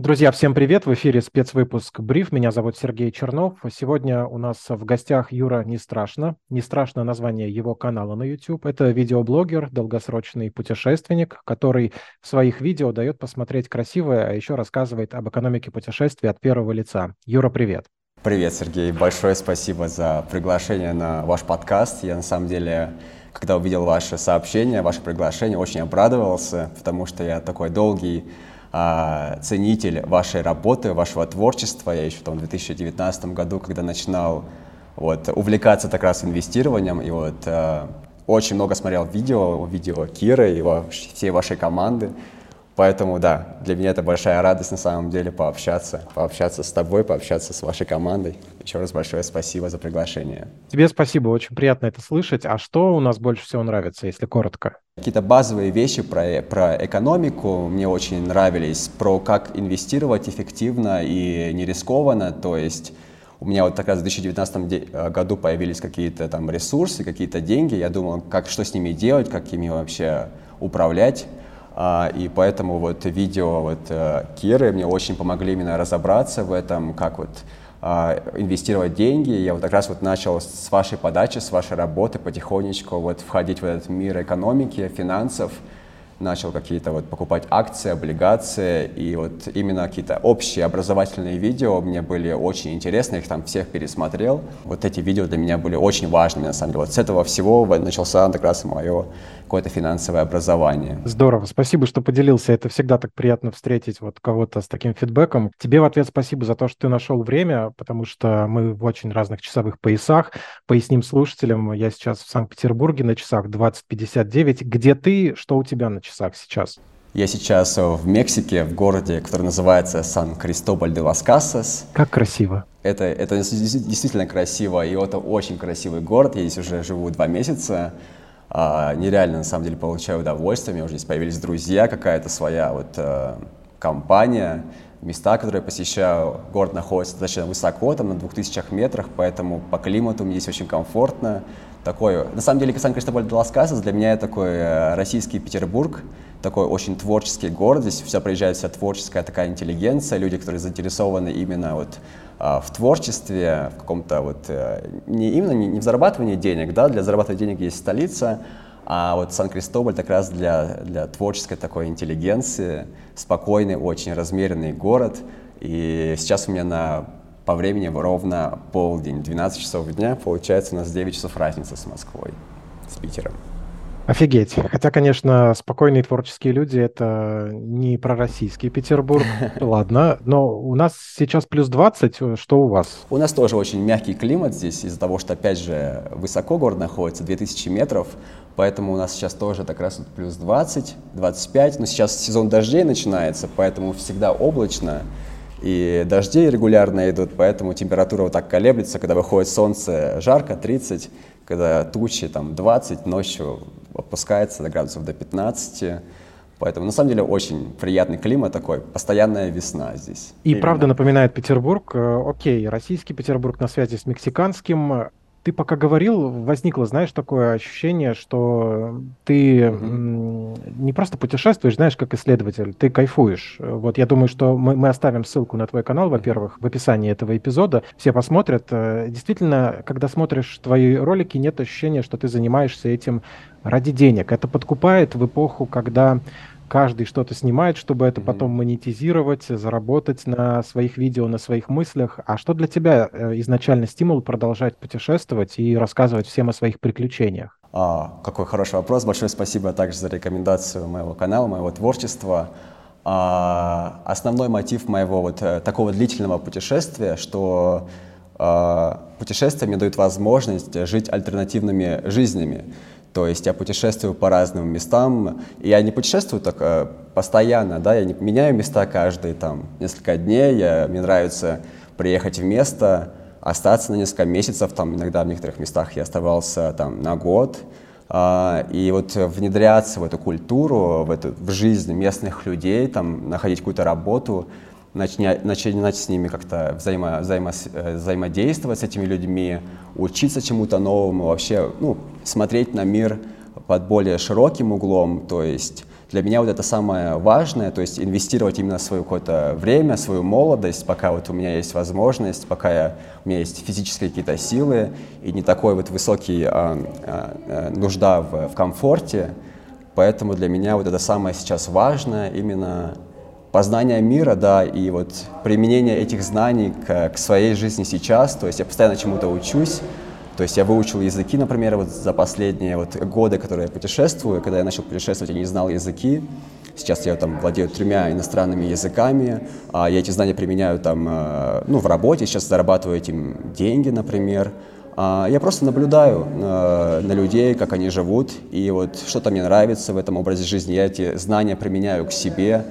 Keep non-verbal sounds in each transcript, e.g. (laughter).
Друзья, всем привет! В эфире спецвыпуск «Бриф». Меня зовут Сергей Чернов. Сегодня у нас в гостях Юра Не Страшно. Не страшно название его канала на YouTube. Это видеоблогер, долгосрочный путешественник, который в своих видео дает посмотреть красивое, а еще рассказывает об экономике путешествий от первого лица. Юра, привет! Привет, Сергей. Большое спасибо за приглашение на ваш подкаст. Я на самом деле когда увидел ваше сообщение, ваше приглашение, очень обрадовался, потому что я такой долгий а, ценитель вашей работы, вашего творчества. Я еще там, в 2019 году, когда начинал вот, увлекаться так раз инвестированием, и вот а, очень много смотрел видео, видео Киры и всей вашей команды. Поэтому, да, для меня это большая радость на самом деле пообщаться, пообщаться с тобой, пообщаться с вашей командой. Еще раз большое спасибо за приглашение. Тебе спасибо, очень приятно это слышать. А что у нас больше всего нравится, если коротко? Какие-то базовые вещи про, про экономику мне очень нравились, про как инвестировать эффективно и не рискованно, то есть у меня вот как раз в 2019 э, году появились какие-то там ресурсы, какие-то деньги, я думал, как, что с ними делать, как ими вообще управлять. А, и поэтому вот видео вот э, Киры мне очень помогли именно разобраться в этом, как вот а, инвестировать деньги. Я вот как раз вот начал с вашей подачи, с вашей работы потихонечку вот входить в этот мир экономики, финансов, начал какие-то вот покупать акции, облигации, и вот именно какие-то общие образовательные видео мне были очень интересны, их там всех пересмотрел. Вот эти видео для меня были очень важными, на самом деле. Вот с этого всего начался как раз мое какое-то финансовое образование. Здорово, спасибо, что поделился. Это всегда так приятно встретить вот кого-то с таким фидбэком. Тебе в ответ спасибо за то, что ты нашел время, потому что мы в очень разных часовых поясах. Поясним слушателям, я сейчас в Санкт-Петербурге на часах 20.59. Где ты, что у тебя на часах сейчас? Я сейчас в Мексике, в городе, который называется Сан-Кристобаль-де-Лас-Касас. Как красиво. Это, это действительно красиво, и это очень красивый город. Я здесь уже живу два месяца. А, нереально, на самом деле, получаю удовольствие. У меня уже здесь появились друзья, какая-то своя вот а, компания. Места, которые я посещаю, город находится достаточно высоко, там на 2000 метрах, поэтому по климату мне здесь очень комфортно. Такой, на самом деле, Сан-Кристобаль де лас Касас для меня такой э, российский Петербург, такой очень творческий город, здесь вся приезжает вся творческая такая интеллигенция, люди, которые заинтересованы именно вот а, в творчестве, в каком-то вот, э, не именно не в зарабатывании денег, да, для зарабатывания денег есть столица, а вот Сан-Кристобаль как раз для, для творческой такой интеллигенции, спокойный, очень размеренный город. И сейчас у меня на по времени ровно полдень, 12 часов дня, получается у нас 9 часов разница с Москвой, с Питером. Офигеть. Хотя, конечно, спокойные творческие люди — это не про российский Петербург. (laughs) Ладно, но у нас сейчас плюс 20. Что у вас? У нас тоже очень мягкий климат здесь из-за того, что, опять же, высоко город находится, 2000 метров, поэтому у нас сейчас тоже так раз вот плюс 20, 25. Но сейчас сезон дождей начинается, поэтому всегда облачно и дожди регулярно идут, поэтому температура вот так колеблется, когда выходит солнце жарко, 30, когда тучи там 20, ночью опускается до градусов до 15, Поэтому, на самом деле, очень приятный климат такой, постоянная весна здесь. И Именно. правда напоминает Петербург. Э, окей, российский Петербург на связи с мексиканским. Ты пока говорил, возникло, знаешь, такое ощущение, что ты mm-hmm. не просто путешествуешь, знаешь, как исследователь, ты кайфуешь. Вот я думаю, что мы, мы оставим ссылку на твой канал, во-первых, в описании этого эпизода. Все посмотрят. Э, действительно, когда смотришь твои ролики, нет ощущения, что ты занимаешься этим ради денег. Это подкупает в эпоху, когда каждый что-то снимает, чтобы это mm-hmm. потом монетизировать, заработать на своих видео, на своих мыслях. А что для тебя э, изначально стимул продолжать путешествовать и рассказывать всем о своих приключениях? А, какой хороший вопрос. Большое спасибо также за рекомендацию моего канала, моего творчества. А, основной мотив моего вот э, такого длительного путешествия, что а, путешествия мне дают возможность жить альтернативными жизнями. То есть я путешествую по разным местам. И я не путешествую так э, постоянно, да, я не меняю места каждые там несколько дней. Я, мне нравится приехать в место, остаться на несколько месяцев, там иногда в некоторых местах я оставался там на год. Uh, и вот внедряться в эту культуру, в, эту, в жизнь местных людей, там, находить какую-то работу, начинать, начинать с ними как-то взаимо, взаимо, э, взаимодействовать с этими людьми, учиться чему-то новому, вообще ну, смотреть на мир под более широким углом, то есть для меня вот это самое важное, то есть инвестировать именно свое какое-то время, свою молодость, пока вот у меня есть возможность, пока я, у меня есть физические какие-то силы и не такой вот высокий а, а, а, нужда в, в комфорте. Поэтому для меня вот это самое сейчас важное, именно познание мира, да, и вот применение этих знаний к, к своей жизни сейчас. То есть я постоянно чему-то учусь, то есть я выучил языки, например, вот за последние вот годы, которые я путешествую. Когда я начал путешествовать, я не знал языки. Сейчас я там владею тремя иностранными языками. А я эти знания применяю там, э, ну, в работе. Сейчас зарабатываю этим деньги, например. А я просто наблюдаю на, э, на людей, как они живут, и вот что-то мне нравится в этом образе жизни. Я эти знания применяю к себе.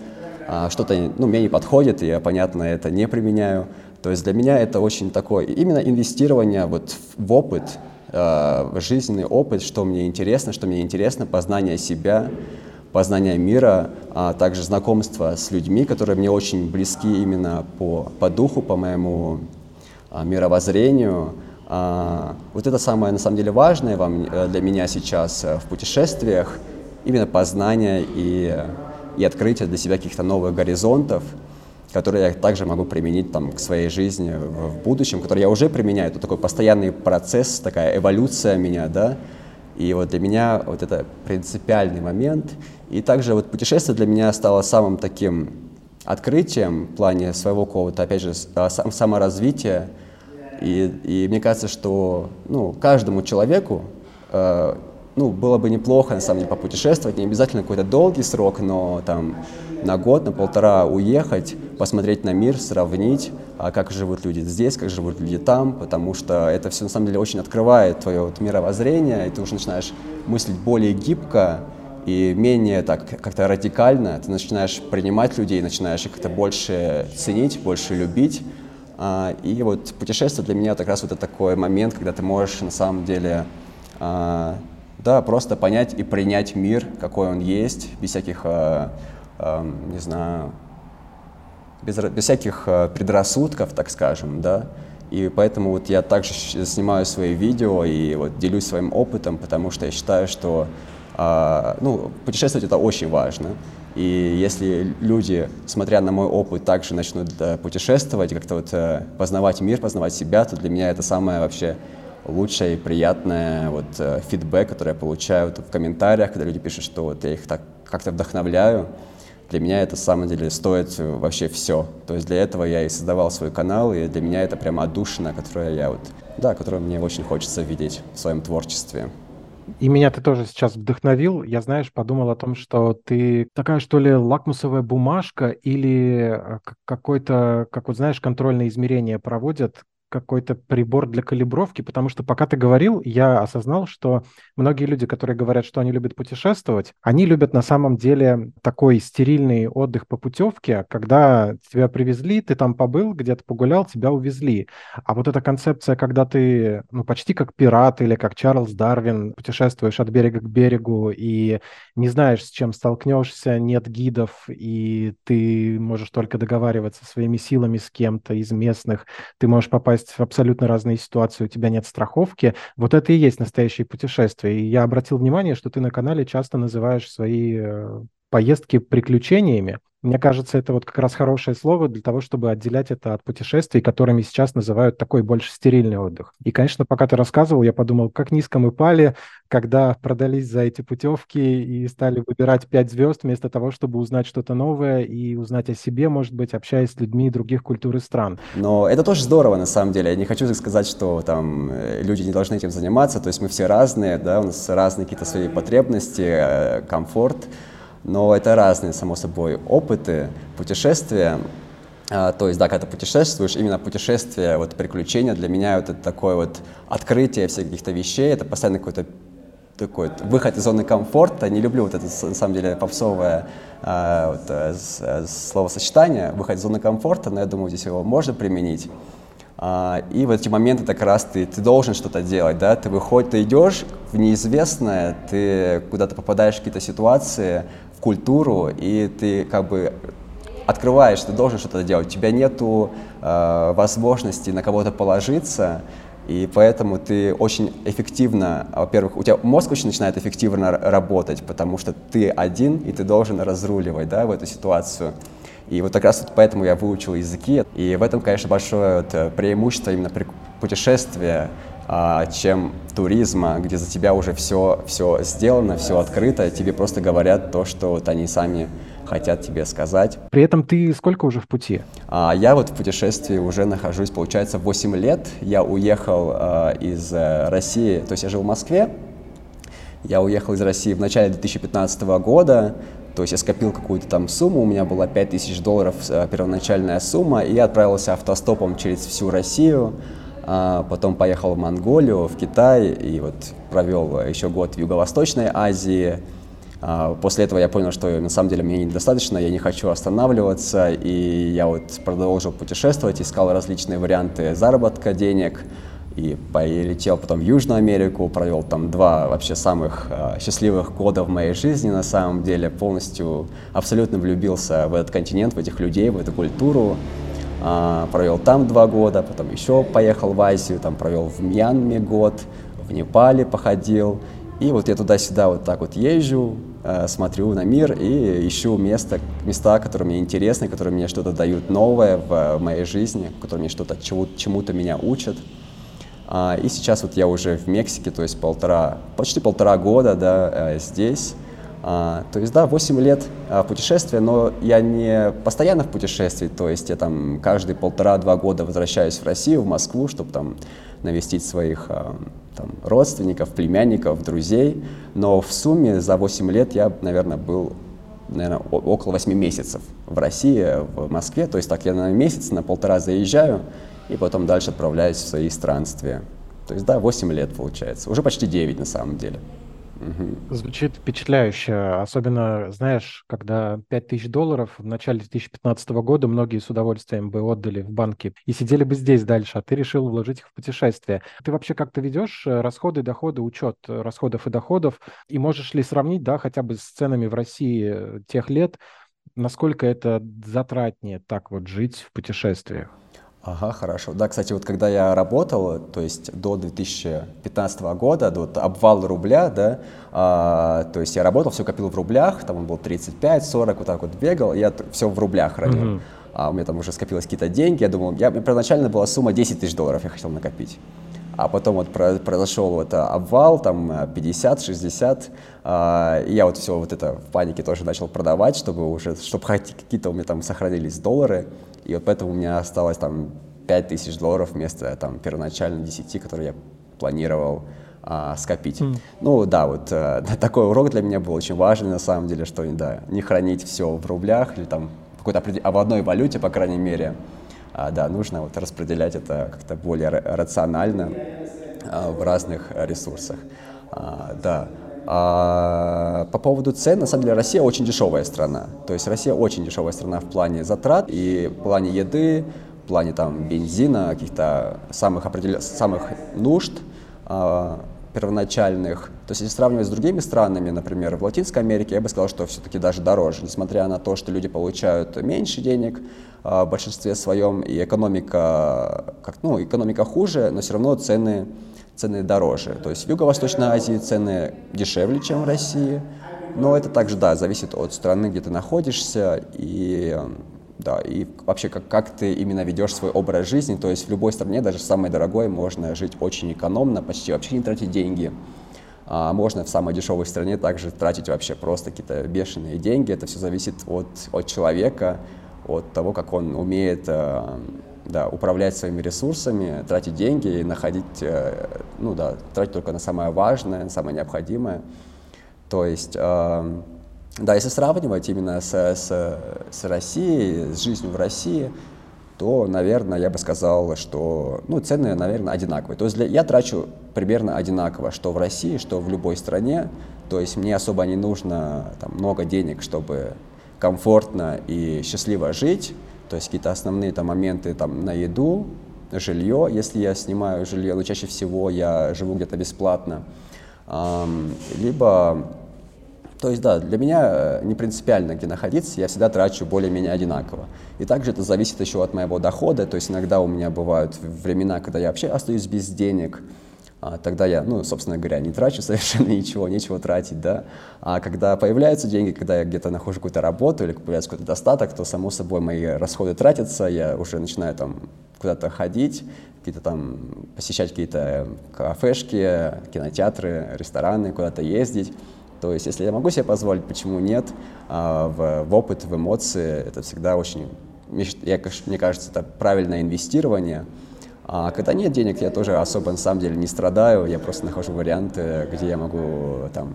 А что-то ну, мне не подходит, я, понятно, это не применяю. То есть для меня это очень такое именно инвестирование вот в опыт, э, в жизненный опыт, что мне интересно, что мне интересно, познание себя, познание мира, а также знакомство с людьми, которые мне очень близки именно по, по духу, по моему а, мировоззрению. А, вот это самое на самом деле важное вам, э, для меня сейчас э, в путешествиях, именно познание и, и открытие для себя каких-то новых горизонтов – которые я также могу применить там, к своей жизни в, будущем, который я уже применяю. Это такой постоянный процесс, такая эволюция меня, да. И вот для меня вот это принципиальный момент. И также вот путешествие для меня стало самым таким открытием в плане своего какого-то, опять же, сам, саморазвития. И, и мне кажется, что ну, каждому человеку э, ну, было бы неплохо, на самом деле, попутешествовать, не обязательно какой-то долгий срок, но там на год, на полтора уехать, посмотреть на мир, сравнить, а как живут люди здесь, как живут люди там, потому что это все на самом деле очень открывает твое вот мировоззрение, и ты уже начинаешь мыслить более гибко и менее так как-то радикально. Ты начинаешь принимать людей, начинаешь их как-то больше ценить, больше любить. А, и вот путешествие для меня как раз вот это такой момент, когда ты можешь на самом деле а, да, просто понять и принять мир, какой он есть, без всяких, э, э, не знаю, без, без всяких э, предрассудков, так скажем, да. И поэтому вот я также снимаю свои видео и вот делюсь своим опытом, потому что я считаю, что э, ну, путешествовать это очень важно. И если люди, смотря на мой опыт, также начнут э, путешествовать, как-то вот э, познавать мир, познавать себя, то для меня это самое вообще лучшее и приятное вот, э, фидбэк, который я получаю вот, в комментариях, когда люди пишут, что вот я их так как-то вдохновляю. Для меня это, на самом деле, стоит вообще все. То есть для этого я и создавал свой канал, и для меня это прямо отдушина, которая я вот, да, которую мне очень хочется видеть в своем творчестве. И меня ты тоже сейчас вдохновил. Я, знаешь, подумал о том, что ты такая, что ли, лакмусовая бумажка или э, какой-то, как вот знаешь, контрольное измерение проводят, какой-то прибор для калибровки, потому что пока ты говорил, я осознал, что многие люди, которые говорят, что они любят путешествовать, они любят на самом деле такой стерильный отдых по путевке, когда тебя привезли, ты там побыл, где-то погулял, тебя увезли. А вот эта концепция, когда ты ну, почти как пират или как Чарльз Дарвин путешествуешь от берега к берегу и не знаешь, с чем столкнешься, нет гидов, и ты можешь только договариваться своими силами с кем-то из местных, ты можешь попасть попасть в абсолютно разные ситуации, у тебя нет страховки. Вот это и есть настоящее путешествие. И я обратил внимание, что ты на канале часто называешь свои э, поездки приключениями. Мне кажется, это вот как раз хорошее слово для того, чтобы отделять это от путешествий, которыми сейчас называют такой больше стерильный отдых. И, конечно, пока ты рассказывал, я подумал, как низко мы пали, когда продались за эти путевки и стали выбирать пять звезд вместо того, чтобы узнать что-то новое и узнать о себе, может быть, общаясь с людьми других культур и стран. Но это тоже здорово, на самом деле. Я не хочу сказать, что там э, люди не должны этим заниматься. То есть мы все разные, да, у нас разные какие-то свои потребности, э, комфорт но это разные, само собой, опыты, путешествия. А, то есть, да, когда ты путешествуешь, именно путешествие, вот приключения для меня это такое вот открытие всех каких-то вещей, это постоянно какой-то такой вот выход из зоны комфорта. Не люблю вот это, на самом деле, попсовое а, вот, а, словосочетание, выход из зоны комфорта, но я думаю, здесь его можно применить. А, и в эти моменты как раз ты, ты должен что-то делать, да, ты выходишь, ты идешь в неизвестное, ты куда-то попадаешь в какие-то ситуации, культуру, и ты как бы открываешь, ты должен что-то делать, у тебя нету э, возможности на кого-то положиться, И поэтому ты очень эффективно, во-первых, у тебя мозг очень начинает эффективно работать, потому что ты один, и ты должен разруливать да, в эту ситуацию. И вот как раз вот поэтому я выучил языки. И в этом, конечно, большое вот э, преимущество именно путешествия, чем туризма, где за тебя уже все, все сделано, все открыто, тебе просто говорят то, что вот они сами хотят тебе сказать. При этом ты сколько уже в пути? А, я вот в путешествии уже нахожусь, получается, 8 лет. Я уехал а, из э, России, то есть я жил в Москве. Я уехал из России в начале 2015 года, то есть я скопил какую-то там сумму, у меня была 5000 долларов э, первоначальная сумма, и я отправился автостопом через всю Россию, а потом поехал в Монголию, в Китай, и вот провел еще год в Юго-Восточной Азии, а, после этого я понял, что на самом деле мне недостаточно, я не хочу останавливаться, и я вот продолжил путешествовать, искал различные варианты заработка денег, и полетел потом в Южную Америку, провел там два вообще самых э, счастливых года в моей жизни на самом деле, полностью, абсолютно влюбился в этот континент, в этих людей, в эту культуру, провел там два года, потом еще поехал в Азию, там провел в Мьянме год, в Непале походил, и вот я туда-сюда вот так вот езжу, э, смотрю на мир и ищу места, места, которые мне интересны, которые мне что-то дают новое в, в моей жизни, которые мне что-то чему-то меня учат. А, и сейчас вот я уже в Мексике, то есть полтора, почти полтора года да, э, здесь. А, то есть, да, 8 лет а, путешествия, но я не постоянно в путешествии, то есть я там каждые полтора-два года возвращаюсь в Россию, в Москву, чтобы там навестить своих там, родственников, племянников, друзей, но в сумме за 8 лет я, наверное, был наверное, около 8 месяцев в России, в Москве, то есть так я на месяц, на полтора заезжаю, и потом дальше отправляюсь в свои странствия. То есть, да, 8 лет получается, уже почти 9 на самом деле. Звучит впечатляюще. Особенно, знаешь, когда 5000 долларов в начале 2015 года многие с удовольствием бы отдали в банке и сидели бы здесь дальше, а ты решил вложить их в путешествие. Ты вообще как-то ведешь э, расходы, доходы, учет расходов и доходов? И можешь ли сравнить, да, хотя бы с ценами в России э, тех лет, насколько это затратнее так вот жить в путешествиях? Ага, хорошо. Да, кстати, вот когда я работал, то есть до 2015 года, до вот, обвал рубля, да, а, то есть я работал, все копил в рублях, там он был 35-40, вот так вот бегал, я все в рублях хранил. Mm-hmm. А у меня там уже скопилось какие-то деньги, я думал, я, первоначально была сумма 10 тысяч долларов, я хотел накопить. А потом вот произошел вот обвал, там 50-60, а, и я вот все вот это в панике тоже начал продавать, чтобы уже, чтобы какие-то у меня там сохранились доллары. И вот поэтому у меня осталось там 5 тысяч долларов вместо там первоначально 10, которые я планировал а, скопить. Mm. Ну да, вот а, (laughs) такой урок для меня был очень важный на самом деле, что да, не хранить все в рублях или там какой-то а в одной валюте, по крайней мере. А, да, нужно вот распределять это как-то более рационально а, в разных ресурсах. А, да. А по поводу цен, на самом деле Россия очень дешевая страна. То есть Россия очень дешевая страна в плане затрат и в плане еды, в плане там бензина, каких-то самых, определен... самых нужд а, первоначальных. То есть если сравнивать с другими странами, например, в Латинской Америке, я бы сказал, что все-таки даже дороже, несмотря на то, что люди получают меньше денег а, в большинстве своем, и экономика, как, ну, экономика хуже, но все равно цены цены дороже. То есть в Юго-Восточной Азии цены дешевле, чем в России, но это также, да, зависит от страны, где ты находишься, и, да, и вообще как, как ты именно ведешь свой образ жизни. То есть в любой стране, даже самой дорогой, можно жить очень экономно, почти вообще не тратить деньги. А можно в самой дешевой стране также тратить вообще просто какие-то бешеные деньги. Это все зависит от, от человека, от того, как он умеет э, да, управлять своими ресурсами, тратить деньги и находить, э, ну да, тратить только на самое важное, на самое необходимое. То есть, э, да, если сравнивать именно с, с, с Россией, с жизнью в России, то, наверное, я бы сказал, что ну, цены, наверное, одинаковые. То есть для, я трачу примерно одинаково, что в России, что в любой стране. То есть мне особо не нужно там, много денег, чтобы комфортно и счастливо жить. То есть какие-то основные там моменты там на еду, жилье, если я снимаю жилье, но чаще всего я живу где-то бесплатно. Либо То есть, да, для меня не принципиально, где находиться, я всегда трачу более-менее одинаково. И также это зависит еще от моего дохода, то есть иногда у меня бывают времена, когда я вообще остаюсь без денег, а, тогда я, ну, собственно говоря, не трачу (laughs) совершенно ничего, нечего тратить, да. А когда появляются деньги, когда я где-то нахожу какую-то работу или появляется какой-то достаток, то, само собой, мои расходы тратятся, я уже начинаю там куда-то ходить, какие-то там посещать какие-то кафешки, кинотеатры, рестораны, куда-то ездить. То есть, если я могу себе позволить, почему нет? А в, в опыт, в эмоции это всегда очень, я, мне кажется, это правильное инвестирование – а когда нет денег, я тоже особо на самом деле не страдаю, я просто нахожу варианты, где я могу там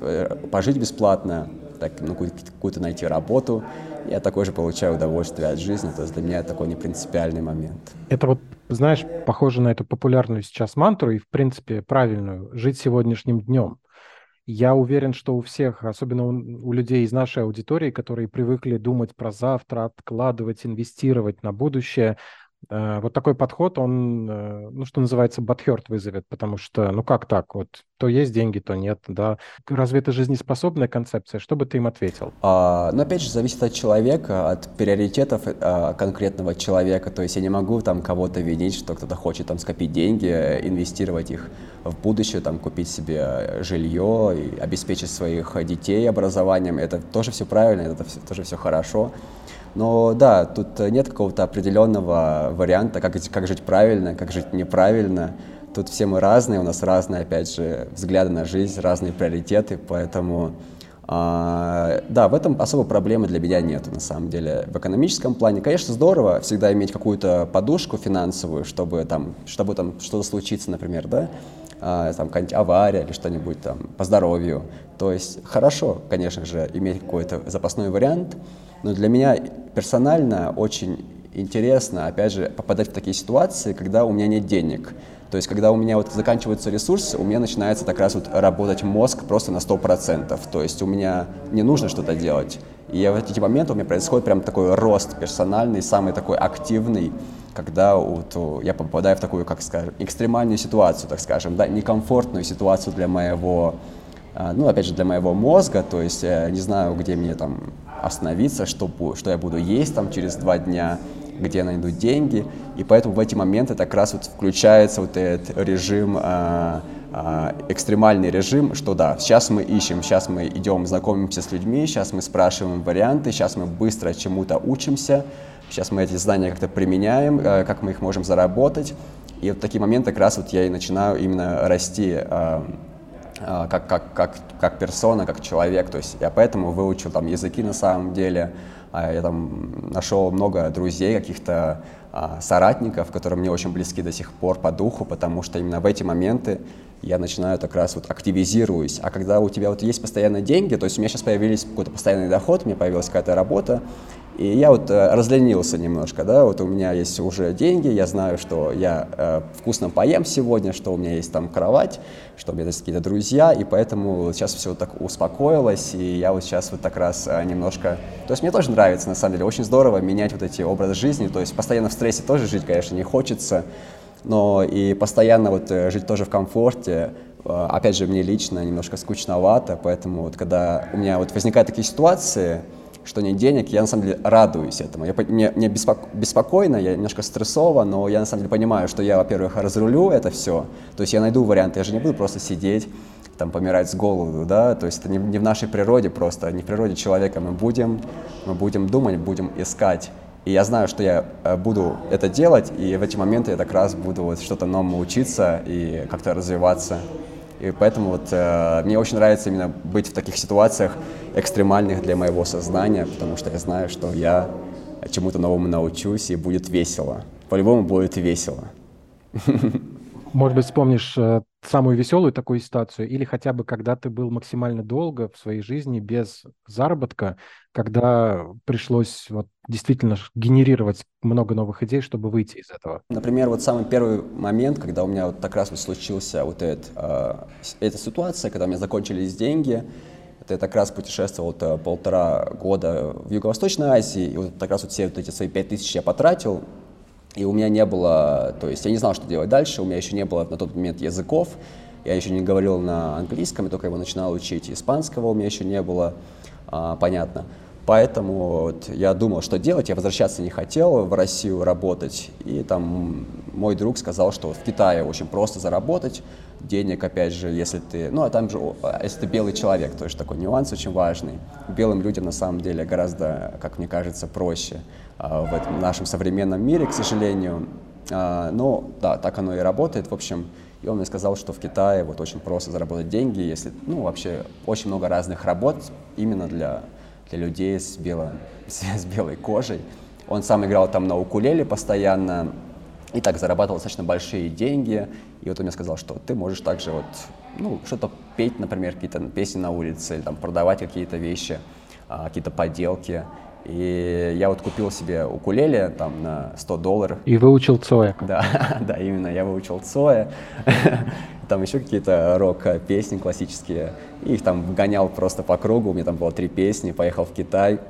э, пожить бесплатно, так, ну, какую-то найти работу, я такой же получаю удовольствие от жизни, то есть для меня это такой не принципиальный момент. Это вот, знаешь, похоже на эту популярную сейчас мантру и, в принципе, правильную, жить сегодняшним днем. Я уверен, что у всех, особенно у, людей из нашей аудитории, которые привыкли думать про завтра, откладывать, инвестировать на будущее, вот такой подход, он, э, ну, что называется, бадхерт вызовет, потому что, ну, как так, вот, то есть деньги, то нет, да. Разве это жизнеспособная концепция? Что бы ты им ответил? А, ну, опять же, зависит от человека, от приоритетов а, конкретного человека, то есть я не могу там кого-то винить, что кто-то хочет там скопить деньги, инвестировать их в будущее, там, купить себе жилье, и обеспечить своих детей образованием, это тоже все правильно, это тоже все хорошо. Но да, тут нет какого-то определенного варианта, как, как жить правильно, как жить неправильно. Тут все мы разные, у нас разные, опять же, взгляды на жизнь, разные приоритеты, поэтому а, да, в этом особо проблемы для меня нет, на самом деле. В экономическом плане, конечно, здорово всегда иметь какую-то подушку финансовую, чтобы там, чтобы там что-то случится, например, да, а, там какая-нибудь авария или что-нибудь там по здоровью. То есть хорошо, конечно же, иметь какой-то запасной вариант, но для меня персонально очень интересно, опять же, попадать в такие ситуации, когда у меня нет денег. То есть, когда у меня вот заканчиваются ресурсы, у меня начинается так раз вот работать мозг просто на 100%. То есть, у меня не нужно что-то делать. И в эти моменты у меня происходит прям такой рост персональный, самый такой активный, когда вот я попадаю в такую, как скажем, экстремальную ситуацию, так скажем, да, некомфортную ситуацию для моего, ну, опять же, для моего мозга, то есть я не знаю, где мне там остановиться, что, что я буду есть там через два дня, где я найду деньги. И поэтому в эти моменты как раз вот включается вот этот режим, э, э, экстремальный режим, что да, сейчас мы ищем, сейчас мы идем, знакомимся с людьми, сейчас мы спрашиваем варианты, сейчас мы быстро чему-то учимся, сейчас мы эти знания как-то применяем, э, как мы их можем заработать. И вот такие моменты как раз вот я и начинаю именно расти э, а, как, как, как, как персона, как человек. То есть я поэтому выучил там языки на самом деле. А я там нашел много друзей, каких-то а, соратников, которые мне очень близки до сих пор по духу, потому что именно в эти моменты я начинаю так раз вот активизируюсь. А когда у тебя вот есть постоянные деньги, то есть у меня сейчас появились какой-то постоянный доход, у меня появилась какая-то работа, и я вот э, разленился немножко, да, вот у меня есть уже деньги, я знаю, что я э, вкусно поем сегодня, что у меня есть там кровать, что у меня есть какие-то друзья, и поэтому сейчас все вот так успокоилось, и я вот сейчас вот так раз э, немножко... То есть мне тоже нравится, на самом деле, очень здорово менять вот эти образы жизни, то есть постоянно в стрессе тоже жить, конечно, не хочется, но и постоянно вот жить тоже в комфорте, опять же, мне лично немножко скучновато, поэтому вот когда у меня вот возникают такие ситуации, что нет денег, я на самом деле радуюсь этому. Я, мне, мне беспоко, беспокойно, я немножко стрессово, но я на самом деле понимаю, что я, во-первых, разрулю это все, то есть я найду варианты, я же не буду просто сидеть, там, помирать с голоду, да, то есть это не, не в нашей природе просто, не в природе человека мы будем, мы будем думать, будем искать. И я знаю, что я э, буду это делать, и в эти моменты я как раз буду вот что-то новому учиться и как-то развиваться. И поэтому вот э, мне очень нравится именно быть в таких ситуациях экстремальных для моего сознания, потому что я знаю, что я чему-то новому научусь и будет весело. По-любому будет весело. (laughs) Может быть, вспомнишь э, самую веселую такую ситуацию, или хотя бы когда ты был максимально долго в своей жизни без заработка, когда пришлось вот действительно генерировать много новых идей, чтобы выйти из этого? Например, вот самый первый момент, когда у меня вот так раз вот случился вот этот, э, эта ситуация, когда у меня закончились деньги, это я так раз путешествовал вот, э, полтора года в Юго-Восточной Азии, и вот так раз вот все вот эти свои пять тысяч я потратил, и у меня не было, то есть я не знал, что делать дальше, у меня еще не было на тот момент языков, Я еще не говорил на английском, я только его начинал учить. Испанского у меня еще не было, а, понятно. Поэтому вот я думал, что делать. Я возвращаться не хотел в Россию работать. И там мой друг сказал, что в Китае очень просто заработать денег, опять же, если ты... Ну, а там же, а если ты белый человек, то есть такой нюанс очень важный. Белым людям на самом деле гораздо, как мне кажется, проще в этом нашем современном мире, к сожалению. А, но да, так оно и работает. В общем, и он мне сказал, что в Китае вот очень просто заработать деньги, если, ну, вообще очень много разных работ именно для для людей с, бело, (laughs) с, с белой кожей. Он сам играл там на укулеле постоянно и так зарабатывал достаточно большие деньги. И вот он мне сказал, что ты можешь также вот, ну, что-то петь, например, какие-то песни на улице, или там продавать какие-то вещи, а, какие-то поделки. И я вот купил себе укулеле там на 100 долларов. И выучил Цоя. Да, (laughs) да, именно, я выучил Цоя. (laughs) Там еще какие-то рок-песни классические. И их там гонял просто по кругу. У меня там было три песни, поехал в Китай.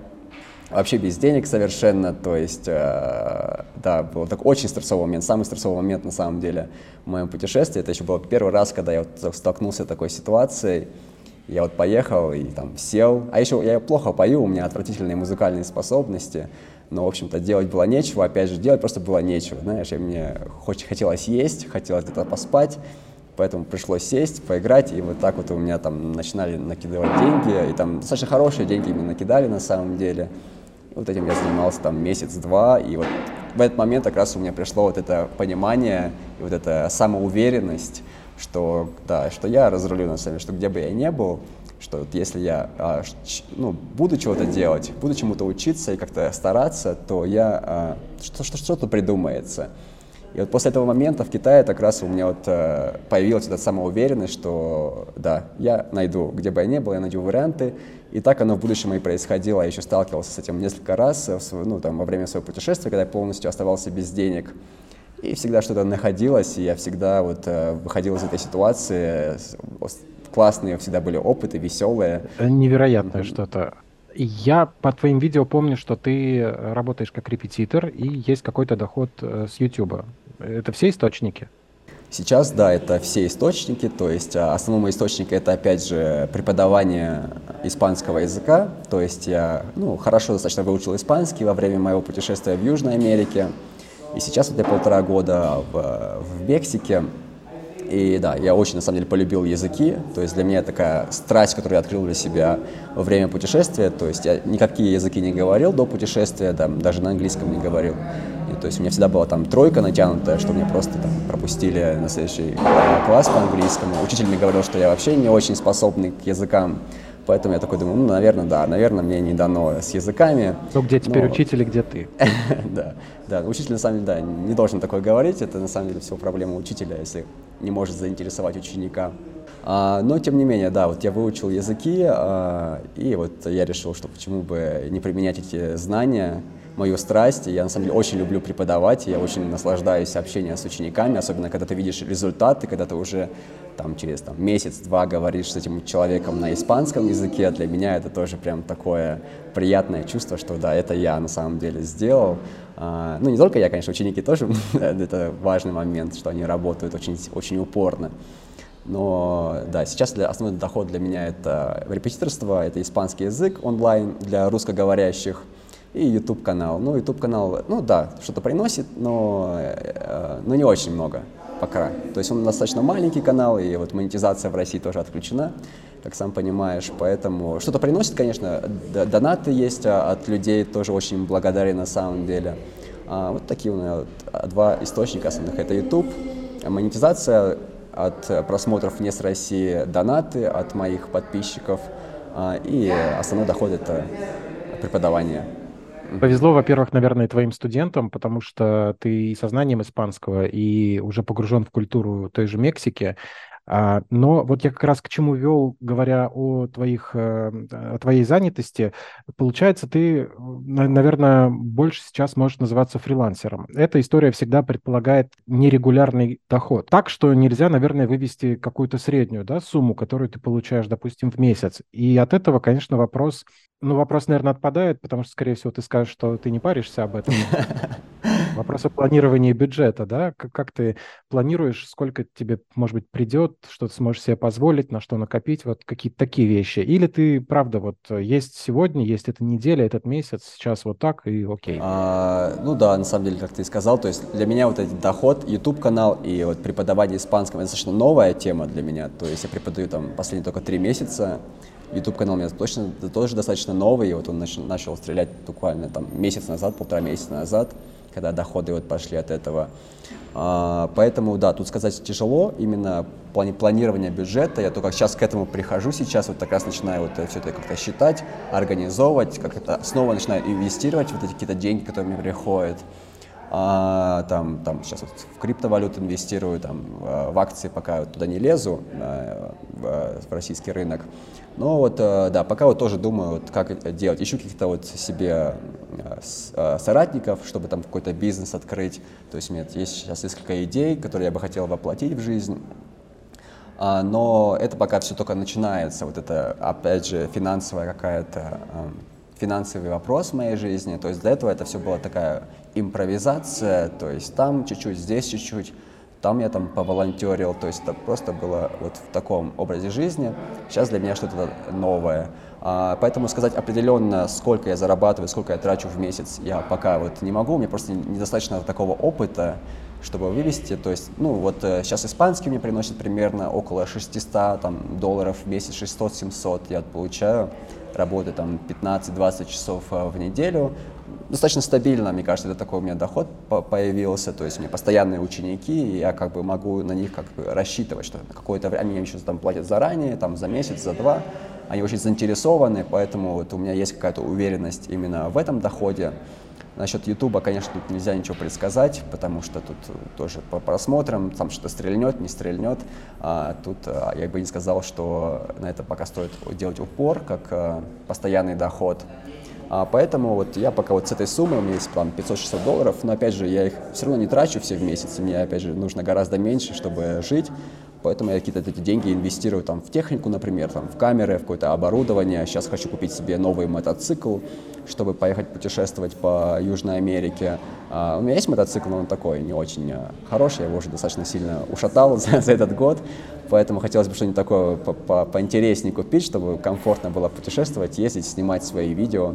Вообще без денег совершенно, то есть, э, да, был так очень стрессовый момент, самый стрессовый момент на самом деле в моем путешествии. Это еще был первый раз, когда я вот столкнулся с такой ситуацией. Я вот поехал и там сел. А еще я плохо пою, у меня отвратительные музыкальные способности. Но, в общем-то, делать было нечего. Опять же, делать просто было нечего. Знаешь, я, мне хоть хотелось есть, хотелось где-то поспать. Поэтому пришлось сесть, поиграть, и вот так вот у меня там начинали накидывать деньги. И там достаточно хорошие деньги мне накидали на самом деле. Вот этим я занимался там месяц-два. И вот в этот момент как раз у меня пришло вот это понимание и вот эта самоуверенность, что, да, что я разрулю на самом деле, что где бы я ни был, что вот если я а, ну, буду чего-то делать, буду чему-то учиться и как-то стараться, то я а, что, что, что-то придумается. И вот после этого момента в Китае как раз у меня вот э, появилась эта самоуверенность, что да, я найду, где бы я ни был, я найду варианты. И так оно в будущем и происходило. Я еще сталкивался с этим несколько раз в, ну, там, во время своего путешествия, когда я полностью оставался без денег. И всегда что-то находилось, и я всегда вот э, выходил из этой ситуации. Классные всегда были опыты, веселые. Невероятное mm-hmm. что-то. Я по твоим видео помню, что ты работаешь как репетитор и есть какой-то доход э, с YouTube. Это все источники? Сейчас, да, это все источники, то есть а, основной источник это, опять же, преподавание испанского языка, то есть я, ну, хорошо достаточно выучил испанский во время моего путешествия в Южной Америке, и сейчас вот я полтора года в, в Мексике. И да, я очень, на самом деле, полюбил языки. То есть для меня такая страсть, которую я открыл для себя во время путешествия. То есть я никакие языки не говорил до путешествия, там, даже на английском не говорил. И, то есть у меня всегда была там тройка натянутая, что мне просто там пропустили на следующий класс по английскому. Учитель мне говорил, что я вообще не очень способный к языкам. Поэтому я такой думаю, ну, наверное, да, наверное, мне не дано с языками. Ну, где теперь но... учитель и где ты? (laughs) да, да, учитель на самом деле, да, не должен такое говорить, это на самом деле все проблема учителя, если не может заинтересовать ученика. А, но, тем не менее, да, вот я выучил языки, а, и вот я решил, что почему бы не применять эти знания, мою страсть. Я, на самом деле, очень люблю преподавать, я очень наслаждаюсь общением с учениками, особенно когда ты видишь результаты, когда ты уже там через там, месяц-два говоришь с этим человеком на испанском языке, для меня это тоже прям такое приятное чувство, что да, это я на самом деле сделал. А, ну, не только я, конечно, ученики тоже, (laughs) это важный момент, что они работают очень, очень упорно. Но да, сейчас для, основной доход для меня это репетиторство, это испанский язык онлайн для русскоговорящих и YouTube канал. Ну, YouTube канал, ну да, что-то приносит, но, э, но не очень много пока. То есть он достаточно маленький канал, и вот монетизация в России тоже отключена, как сам понимаешь. Поэтому что-то приносит, конечно, донаты есть а, от людей, тоже очень благодарен на самом деле. А вот такие у меня два источника основных. Это YouTube, монетизация от просмотров не с России, донаты от моих подписчиков, а, и основной доход это преподавание. Повезло, во-первых, наверное, твоим студентам, потому что ты и со знанием испанского, и уже погружен в культуру той же Мексики. А, но вот я как раз к чему вел, говоря о, твоих, э, о твоей занятости, получается, ты, наверное, больше сейчас можешь называться фрилансером. Эта история всегда предполагает нерегулярный доход. Так что нельзя, наверное, вывести какую-то среднюю да, сумму, которую ты получаешь, допустим, в месяц. И от этого, конечно, вопрос, ну, вопрос, наверное, отпадает, потому что, скорее всего, ты скажешь, что ты не паришься об этом. (laughs) вопрос о планировании бюджета, да? Как, как ты планируешь, сколько тебе, может быть, придет, что ты сможешь себе позволить, на что накопить, вот какие-то такие вещи? Или ты, правда, вот есть сегодня, есть эта неделя, этот месяц, сейчас вот так и окей? А, ну да, на самом деле, как ты сказал, то есть для меня вот этот доход, YouTube-канал и вот преподавание испанского достаточно новая тема для меня, то есть я преподаю там последние только три месяца, YouTube-канал у меня точно, тоже достаточно новый, вот он начал, начал стрелять буквально там месяц назад, полтора месяца назад, когда доходы вот пошли от этого. А, поэтому, да, тут сказать тяжело, именно в плане планирования бюджета, я только сейчас к этому прихожу сейчас, вот так раз начинаю вот все это как-то считать, организовывать, как это снова начинаю инвестировать вот эти какие-то деньги, которые мне приходят а, там, там сейчас вот в криптовалюту инвестирую, там, в акции пока туда не лезу, в, в российский рынок. Но вот, э, да, пока вот тоже думаю, вот, как делать. Ищу каких-то вот себе э, э, соратников, чтобы там какой-то бизнес открыть. То есть у меня есть сейчас несколько идей, которые я бы хотел воплотить в жизнь. А, но это пока все только начинается. Вот это, опять же, финансовая какая-то финансовый вопрос в моей жизни. То есть для этого это все была такая импровизация, то есть там чуть-чуть, здесь чуть-чуть, там я там поволонтерил, то есть это просто было вот в таком образе жизни. Сейчас для меня что-то новое. А, поэтому сказать определенно, сколько я зарабатываю, сколько я трачу в месяц, я пока вот не могу, мне просто недостаточно такого опыта, чтобы вывести. То есть, ну вот сейчас э, испанский мне приносит примерно около 600 там, долларов в месяц, 600-700 я получаю работы там 15-20 часов э, в неделю. Достаточно стабильно, мне кажется, это такой у меня доход появился, то есть у меня постоянные ученики, и я как бы могу на них как бы рассчитывать, что какое-то время они еще там платят заранее, там за месяц, за два, они очень заинтересованы, поэтому вот у меня есть какая-то уверенность именно в этом доходе. Насчет Ютуба, конечно, тут нельзя ничего предсказать, потому что тут тоже по просмотрам, там что-то стрельнет, не стрельнет. А тут а, я бы не сказал, что на это пока стоит делать упор, как а, постоянный доход. А, поэтому вот я пока вот с этой суммой, у меня есть план 500-600 долларов, но опять же я их все равно не трачу все в месяц, мне опять же нужно гораздо меньше, чтобы жить. Поэтому я какие-то эти деньги инвестирую там, в технику, например, там, в камеры, в какое-то оборудование. Сейчас хочу купить себе новый мотоцикл, чтобы поехать путешествовать по Южной Америке. А, у меня есть мотоцикл, но он такой не очень а, хороший, я его уже достаточно сильно ушатал (laughs) за, за этот год. Поэтому хотелось бы что-нибудь такое по -по поинтереснее купить, чтобы комфортно было путешествовать, ездить, снимать свои видео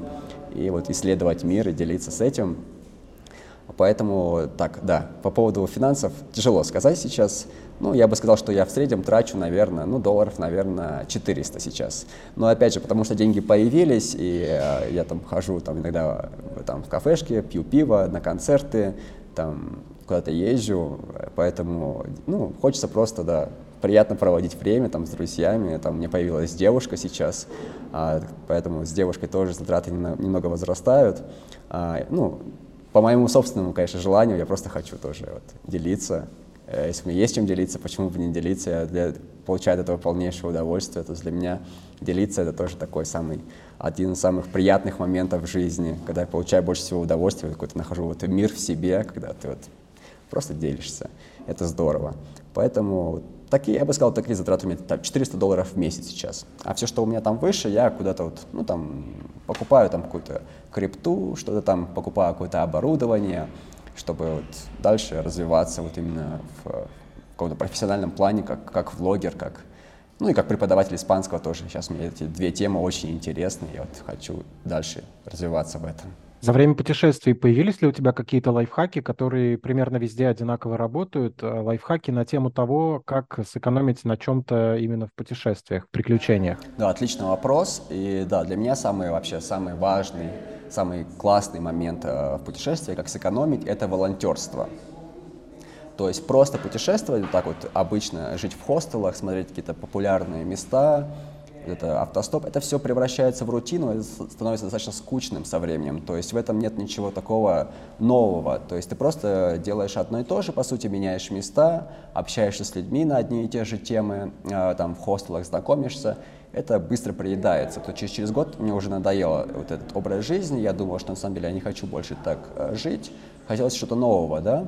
и вот исследовать мир и делиться с этим. Поэтому, так, да, по поводу финансов тяжело сказать сейчас. Ну, я бы сказал, что я в среднем трачу, наверное, ну, долларов, наверное, 400 сейчас. Но, опять же, потому что деньги появились, и э, я там хожу там иногда там, в кафешке, пью пиво, на концерты, там куда-то езжу, поэтому, ну, хочется просто, да, приятно проводить время там с друзьями. Там у меня появилась девушка сейчас, а, поэтому с девушкой тоже затраты немного возрастают. А, ну, по моему собственному, конечно, желанию, я просто хочу тоже вот, делиться. Э, если мне есть чем делиться, почему бы не делиться? Я для, получаю от этого полнейшее удовольствие. То есть для меня делиться — это тоже такой самый, один из самых приятных моментов в жизни, когда я получаю больше всего удовольствия, какой-то нахожу вот мир в себе, когда ты вот просто делишься. Это здорово. Поэтому такие, я бы сказал, такие затраты у меня там, 400 долларов в месяц сейчас. А все, что у меня там выше, я куда-то вот, ну там, покупаю там какую-то крипту, что-то там, покупаю какое-то оборудование, чтобы вот дальше развиваться вот именно в каком-то профессиональном плане, как, как влогер, как, ну и как преподаватель испанского тоже. Сейчас мне эти две темы очень интересны, я вот хочу дальше развиваться в этом. За время путешествий появились ли у тебя какие-то лайфхаки, которые примерно везде одинаково работают? Э, лайфхаки на тему того, как сэкономить на чем-то именно в путешествиях, приключениях? Да, отличный вопрос. И да, для меня самый вообще самый важный, самый классный момент э, в путешествии, как сэкономить, это волонтерство. То есть просто путешествовать, вот так вот обычно жить в хостелах, смотреть какие-то популярные места, это автостоп, это все превращается в рутину, это становится достаточно скучным со временем. То есть в этом нет ничего такого нового. То есть ты просто делаешь одно и то же, по сути, меняешь места, общаешься с людьми на одни и те же темы, а, там в хостелах знакомишься, это быстро приедается. То через, через год мне уже надоело вот этот образ жизни, я думал, что на самом деле я не хочу больше так а, жить, хотелось что-то нового, да.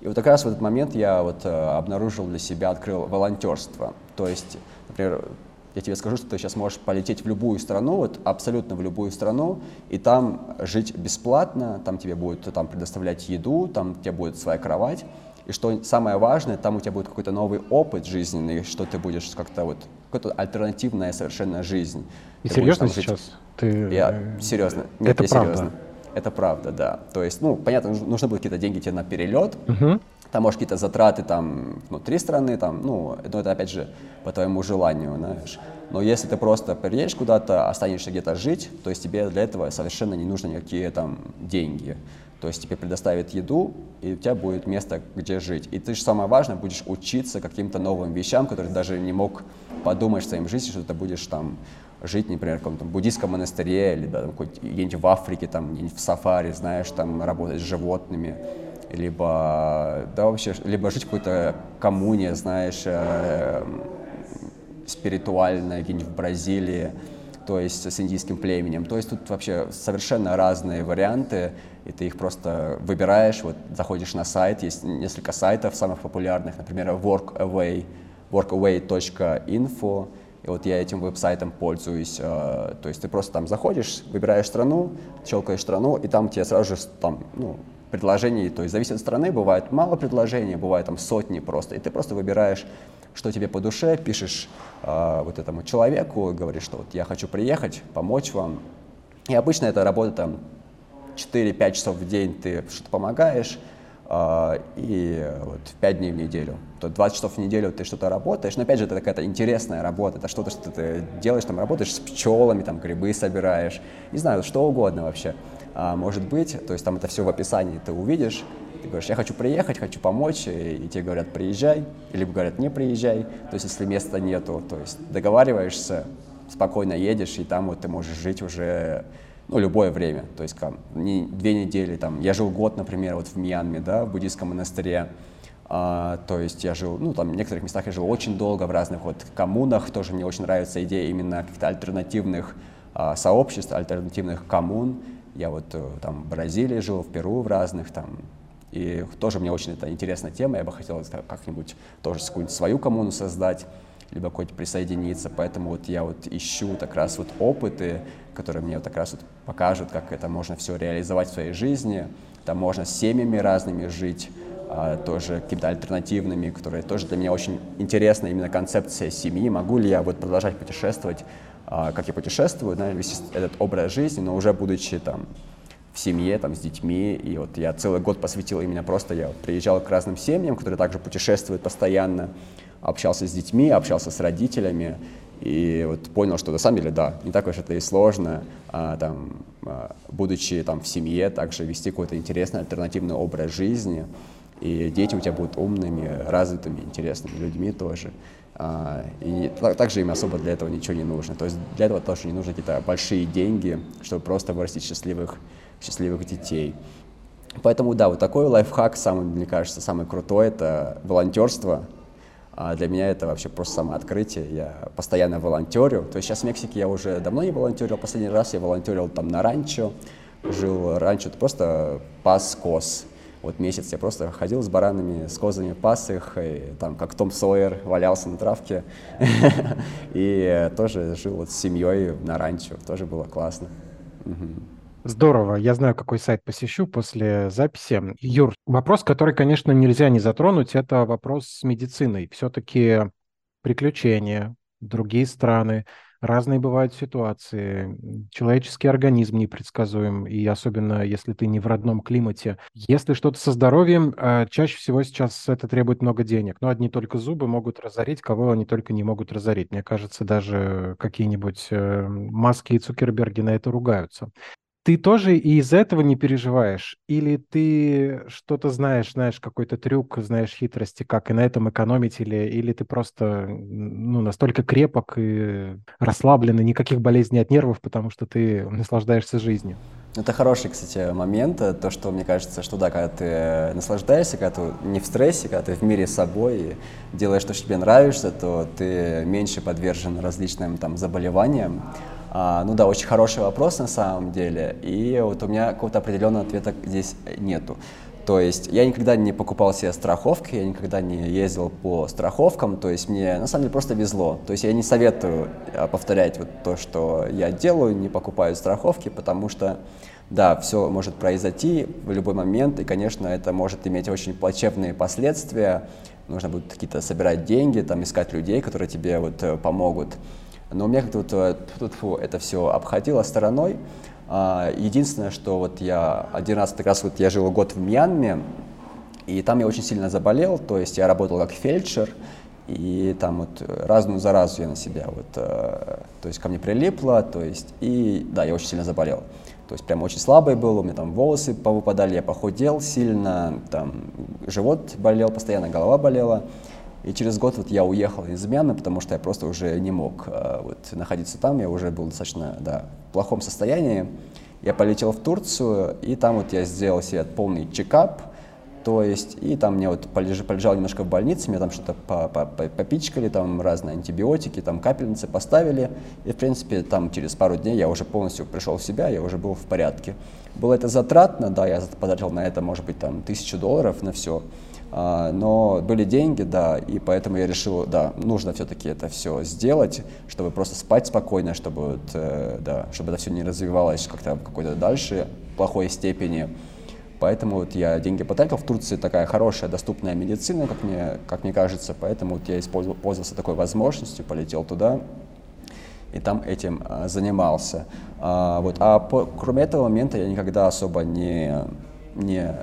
И вот как раз в этот момент я вот а, обнаружил для себя, открыл волонтерство. То есть, например, я тебе скажу, что ты сейчас можешь полететь в любую страну, вот абсолютно в любую страну, и там жить бесплатно, там тебе будут там, предоставлять еду, там у тебя будет своя кровать, и что самое важное, там у тебя будет какой-то новый опыт жизненный, что ты будешь как-то вот, какая-то альтернативная совершенно жизнь. И ты серьезно будешь, сейчас? Ты... Я э, серьезно. Нет, Это я правда? серьезно. Это правда, да. То есть, ну, понятно, нужны будут какие-то деньги тебе на перелет, Мгм. там, может, какие-то затраты там внутри страны, там, ну, но это опять же по твоему желанию, знаешь. Но если ты просто приедешь куда-то, останешься где-то жить, то есть тебе для этого совершенно не нужны никакие там деньги. То есть тебе предоставят еду, и у тебя будет место, где жить. И ты же самое важное, будешь учиться каким-то новым вещам, которые ты даже не мог подумать в своей жизни, что ты будешь там жить, например, в каком-то буддийском монастыре или да, где-нибудь в Африке, там где-нибудь в сафари, знаешь, там работать с животными либо, да, вообще, либо жить в какой-то коммуне, знаешь, э, спиритуальной, где-нибудь в Бразилии, то есть с индийским племенем. То есть тут вообще совершенно разные варианты, и ты их просто выбираешь, вот заходишь на сайт, есть несколько сайтов самых популярных, например, Workaway, workaway.info, и вот я этим веб-сайтом пользуюсь. э, То есть ты просто там заходишь, выбираешь страну, щелкаешь страну, и там тебе сразу же там, ну, предложений, то есть зависит от страны, бывает мало предложений, бывает там сотни просто, и ты просто выбираешь, что тебе по душе, пишешь э, вот этому человеку, говоришь, что вот я хочу приехать, помочь вам. И обычно это работа там 4-5 часов в день ты что-то помогаешь, и вот в 5 дней в неделю. То 20 часов в неделю ты что-то работаешь, но опять же это какая-то интересная работа, это что-то, что ты делаешь, там работаешь с пчелами, там грибы собираешь, не знаю, что угодно вообще. А, может быть, то есть там это все в описании ты увидишь, ты говоришь, я хочу приехать, хочу помочь, и, и тебе говорят, приезжай, либо говорят, не приезжай, то есть если места нету, то есть договариваешься, спокойно едешь, и там вот ты можешь жить уже ну, любое время, то есть там, не, две недели, там, я жил год, например, вот в Мьянме, да, в буддийском монастыре, а, то есть я жил, ну, там, в некоторых местах я жил очень долго, в разных вот коммунах, тоже мне очень нравится идея именно каких-то альтернативных а, сообществ, альтернативных коммун, я вот э, там в Бразилии жил, в Перу, в разных там, и тоже мне очень это интересная тема, я бы хотел это как-нибудь тоже свою коммуну создать, либо какой-то присоединиться, поэтому вот я вот ищу так раз вот опыты, которые мне вот так раз вот покажут, как это можно все реализовать в своей жизни, там можно с семьями разными жить, а, тоже какими-то альтернативными, которые тоже для меня очень интересна именно концепция семьи, могу ли я вот продолжать путешествовать, а, как я путешествую, да, вести этот образ жизни, но уже будучи там в семье, там, с детьми, и вот я целый год посвятил именно просто, я вот приезжал к разным семьям, которые также путешествуют постоянно, общался с детьми, общался с родителями, и вот понял, что на самом деле, да, не так уж это и сложно, а, там, а, будучи там в семье, также вести какой-то интересный альтернативный образ жизни, и дети у тебя будут умными, развитыми, интересными людьми тоже. А, и та- также им особо для этого ничего не нужно. То есть для этого тоже не нужны какие-то большие деньги, чтобы просто вырастить счастливых, счастливых детей. Поэтому, да, вот такой лайфхак, самый, мне кажется, самый крутой, это волонтерство. А для меня это вообще просто самое открытие. Я постоянно волонтерю. То есть сейчас в Мексике я уже давно не волонтерил. Последний раз я волонтерил там на ранчо. Жил раньше, это просто пас коз. Вот месяц я просто ходил с баранами, с козами, пас их, и там как Том Сойер валялся на травке. (laughs) И тоже жил вот с семьей на ранчо. Тоже было классно. Здорово. Я знаю, какой сайт посещу после записи. Юр, вопрос, который, конечно, нельзя не затронуть, это вопрос с медициной. Все-таки приключения, другие страны, разные бывают ситуации. Человеческий организм непредсказуем, и особенно если ты не в родном климате. Если что-то со здоровьем, э, чаще всего сейчас это требует много денег. Но одни только зубы могут разорить, кого они только не могут разорить. Мне кажется, даже какие-нибудь э, Маски и Цукерберги на это ругаются. Ты тоже и из этого не переживаешь? Или ты что-то знаешь, знаешь какой-то трюк, знаешь хитрости, как и на этом экономить, или, или ты просто ну, настолько крепок и расслаблен, и никаких болезней от нервов, потому что ты наслаждаешься жизнью? Это хороший, кстати, момент, э, то, что мне кажется, что да, когда ты наслаждаешься, когда ты не в стрессе, когда ты в мире с собой и делаешь то, что тебе нравится, то ты меньше подвержен различным там заболеваниям. А, ну да, очень хороший вопрос на самом деле, и вот у меня какого-то определенного ответа здесь нету. То есть я никогда не покупал себе страховки, я никогда не ездил по страховкам, то есть мне на самом деле просто везло. То есть я не советую а, повторять вот то, что я делаю, не покупаю страховки, потому что, да, все может произойти в любой момент, и, конечно, это может иметь очень плачевные последствия. Нужно будет какие-то собирать деньги, там, искать людей, которые тебе вот э, помогут. Но у меня как-то вот, э, фу, это все обходило стороной. А, единственное, что вот я один раз, как раз вот я жил год в Мьянме, и там я очень сильно заболел, то есть я работал как фельдшер, и там вот разную заразу я на себя вот, э, то есть ко мне прилипло, то есть, и да, я очень сильно заболел. То есть прям очень слабый был, у меня там волосы повыпадали, я похудел сильно, там живот болел постоянно, голова болела. И через год вот я уехал из Мьянмы, потому что я просто уже не мог э, вот, находиться там, я уже был достаточно да, в плохом состоянии. Я полетел в Турцию, и там вот я сделал себе полный чекап, то есть, и там мне вот полежал, полежал немножко в больнице, мне там что-то попичкали, там разные антибиотики, там капельницы поставили, и, в принципе, там через пару дней я уже полностью пришел в себя, я уже был в порядке. Было это затратно, да, я потратил на это, может быть, там, тысячу долларов на все, но были деньги, да, и поэтому я решил, да, нужно все-таки это все сделать, чтобы просто спать спокойно, чтобы, э, да, чтобы это все не развивалось как-то в какой-то дальше плохой степени. Поэтому вот я деньги потратил. В Турции такая хорошая, доступная медицина, как мне, как мне кажется. Поэтому вот я использовал, пользовался такой возможностью, полетел туда и там этим а, занимался. А, вот. а по, кроме этого момента я никогда особо не, не,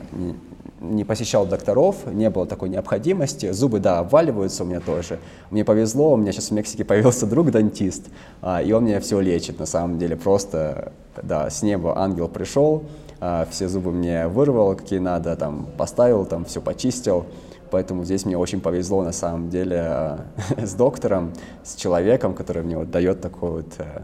не посещал докторов, не было такой необходимости. Зубы, да, обваливаются у меня тоже. Мне повезло, у меня сейчас в Мексике (laughs) появился друг-дантист, а, и он меня все лечит, на самом деле. Просто, да, с неба ангел пришел, а, все зубы мне вырвал, какие надо, там, поставил, там, все почистил. Поэтому здесь мне очень повезло, на самом деле, а, (laughs) с доктором, с человеком, который мне вот дает такой вот э,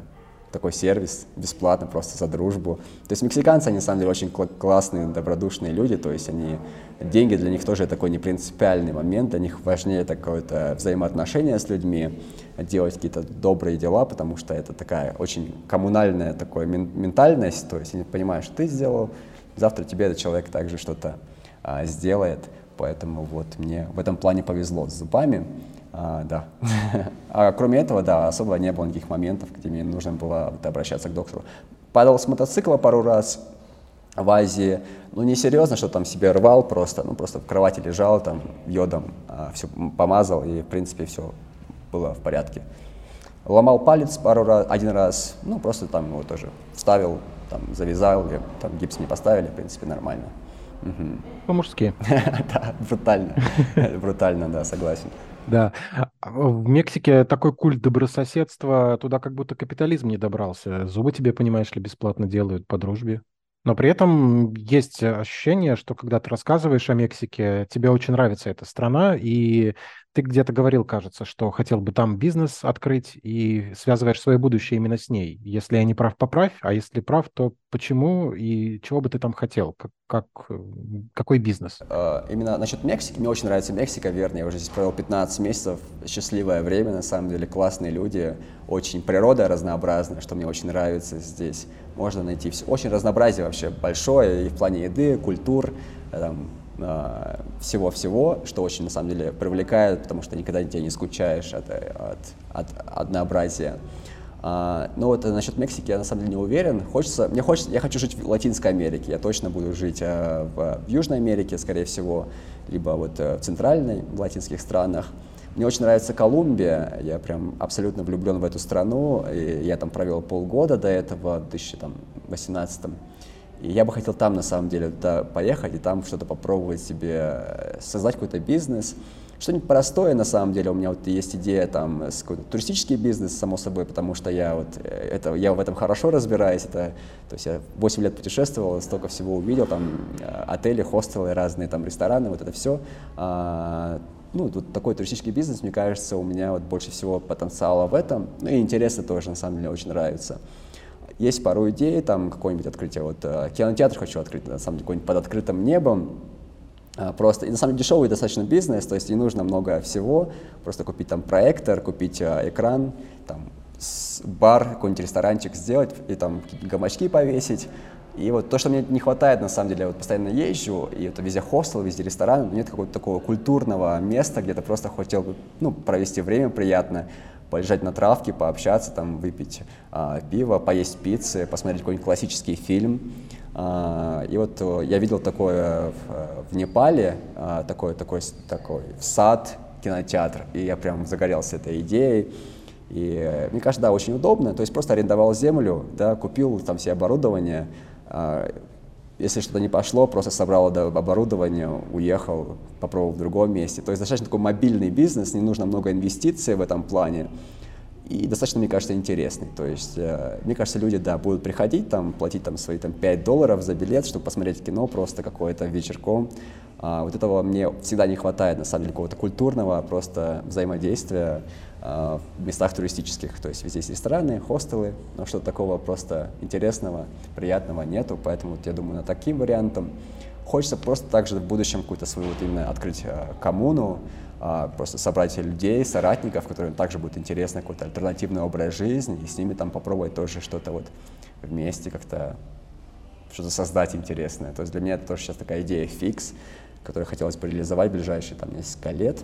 такой сервис бесплатно, просто за дружбу. То есть мексиканцы, они на самом деле очень классные, добродушные люди, то есть они, деньги для них тоже такой непринципиальный момент, для них важнее такое-то взаимоотношение с людьми, делать какие-то добрые дела, потому что это такая очень коммунальная такая ментальность, то есть они понимают, что ты сделал, завтра тебе этот человек также что-то а, сделает, поэтому вот мне в этом плане повезло с зубами. А, да. (laughs) а кроме этого, да, особо не было никаких моментов, где мне нужно было вот, обращаться к доктору. Падал с мотоцикла пару раз в Азии, ну не серьезно, что там себе рвал просто, ну просто в кровати лежал, там йодом а, все помазал и в принципе все было в порядке. Ломал палец пару раз, один раз, ну просто там его тоже вставил, там завязал, или, там гипс не поставили, в принципе нормально. Угу. По-мужски. (laughs) да, брутально, (laughs) брутально, да, согласен. Да. В Мексике такой культ добрососедства, туда как будто капитализм не добрался. Зубы тебе, понимаешь ли, бесплатно делают по дружбе. Но при этом есть ощущение, что когда ты рассказываешь о Мексике, тебе очень нравится эта страна, и ты где-то говорил, кажется, что хотел бы там бизнес открыть и связываешь свое будущее именно с ней. Если я не прав, поправь, а если прав, то почему и чего бы ты там хотел? Как, как, какой бизнес? А, именно насчет Мексики, мне очень нравится Мексика, верно. Я уже здесь провел 15 месяцев, счастливое время, на самом деле, классные люди, очень природа разнообразная, что мне очень нравится здесь. Можно найти все, очень разнообразие вообще большое и в плане еды, культур, там, всего-всего, что очень, на самом деле, привлекает, потому что никогда тебе не скучаешь от, от, от однообразия. А, но вот насчет Мексики я на самом деле не уверен. Хочется, мне хочется, я хочу жить в Латинской Америке. Я точно буду жить а, в, в Южной Америке, скорее всего, либо вот в центральной, в латинских странах. Мне очень нравится Колумбия. Я прям абсолютно влюблен в эту страну. И я там провел полгода до этого, в 2018 и я бы хотел там, на самом деле, да, поехать и там что-то попробовать себе, э, создать какой-то бизнес. Что-нибудь простое, на самом деле. У меня вот есть идея там с какой-то туристический бизнес, само собой, потому что я вот э, это, я в этом хорошо разбираюсь. Это, то есть я 8 лет путешествовал, столько всего увидел, там э, отели, хостелы, разные там рестораны, вот это все. А, ну, тут такой туристический бизнес, мне кажется, у меня вот больше всего потенциала в этом. Ну и интересы тоже, на самом деле, очень нравятся. Есть пару идей, там какое-нибудь открытие, вот э, кинотеатр хочу открыть, на самом деле, какой-нибудь под открытым небом, э, Просто, и на самом деле дешевый достаточно бизнес, то есть не нужно много всего, просто купить там проектор, купить э, экран, там бар, какой-нибудь ресторанчик сделать, и там гамачки повесить, И вот то, что мне не хватает, на самом деле, я вот постоянно езжу, и это везде хостел, везде ресторан, нет какого-то такого культурного места, где ты просто хотел бы, ну, провести время приятно, полежать на травке, пообщаться, там, выпить а, пиво, поесть пиццы, посмотреть какой-нибудь классический фильм. А, и вот э, я видел такое в, в Непале, а, такой, такой, такой сад, кинотеатр, и я прям загорелся этой идеей. И э, мне кажется, да, очень удобно. То есть просто арендовал землю, да, купил там все оборудование. Если что-то не пошло, просто собрал оборудование, уехал, попробовал в другом месте. То есть достаточно такой мобильный бизнес, не нужно много инвестиций в этом плане. И достаточно, мне кажется, интересный. То есть, э, мне кажется, люди, да, будут приходить, там, платить там свои там, 5 долларов за билет, чтобы посмотреть кино просто какое-то вечерком. А, вот этого мне всегда не хватает, на самом деле, какого-то культурного просто взаимодействия а, в местах туристических. То есть везде есть рестораны, хостелы, но что-то такого просто интересного, приятного нету. Поэтому вот, я думаю, на таким вариантом хочется просто также в будущем какую-то свою вот именно открыть а, коммуну, просто собрать людей, соратников, которым также будет интересно какой-то альтернативный образ жизни, и с ними там попробовать тоже что-то вот вместе как-то что-то создать интересное. То есть для меня это тоже сейчас такая идея фикс, которую хотелось бы реализовать в ближайшие там, несколько лет.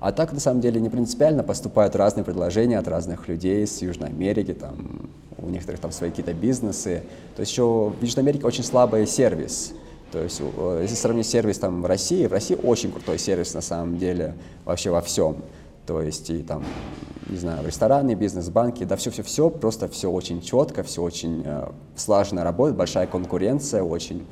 А так, на самом деле, не принципиально поступают разные предложения от разных людей с Южной Америки, там, у некоторых там свои какие-то бизнесы. То есть еще в Южной Америке очень слабый сервис. То есть, э, если сравнить сервис там в России, в России очень крутой сервис на самом деле вообще во всем. То есть и там, не знаю, рестораны, бизнес, банки, да все-все-все, просто все очень четко, все очень э, слаженно работает, большая конкуренция очень.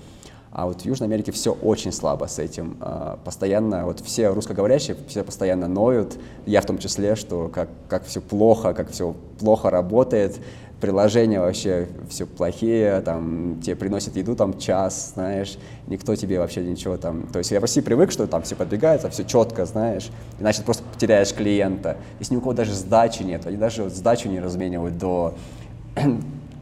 А вот в Южной Америке все очень слабо с этим. А, постоянно, вот все русскоговорящие, все постоянно ноют, я в том числе, что как, как все плохо, как все плохо работает, приложения вообще все плохие, там, тебе приносят еду там час, знаешь, никто тебе вообще ничего там... То есть я России привык, что там все подбегается, все четко, знаешь, иначе ты просто потеряешь клиента. Если ни у кого даже сдачи нет, они даже вот сдачу не разменивают до (clears throat)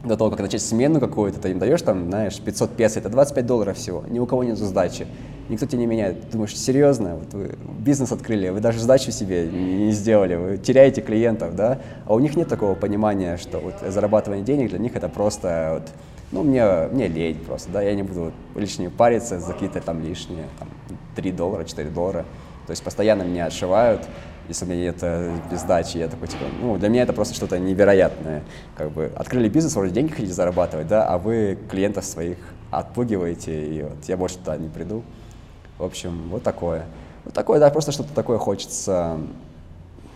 до того, как начать смену какую-то, ты им даешь там, знаешь, 500 песо, это 25 долларов всего, ни у кого нет сдачи, никто тебе не меняет. Ты думаешь, серьезно, вот вы бизнес открыли, вы даже сдачу себе не сделали, вы теряете клиентов, да, а у них нет такого понимания, что вот зарабатывание денег для них это просто вот, ну, мне, мне лень просто, да, я не буду лишние париться за какие-то там лишние, там, 3 доллара, 4 доллара, то есть постоянно меня отшивают, если у меня нет э, без сдачи, я такой, типа, ну, для меня это просто что-то невероятное. Как бы открыли бизнес, вроде деньги хотите зарабатывать, да, а вы клиентов своих отпугиваете, и вот я больше туда не приду. В общем, вот такое. Вот такое, да, просто что-то такое хочется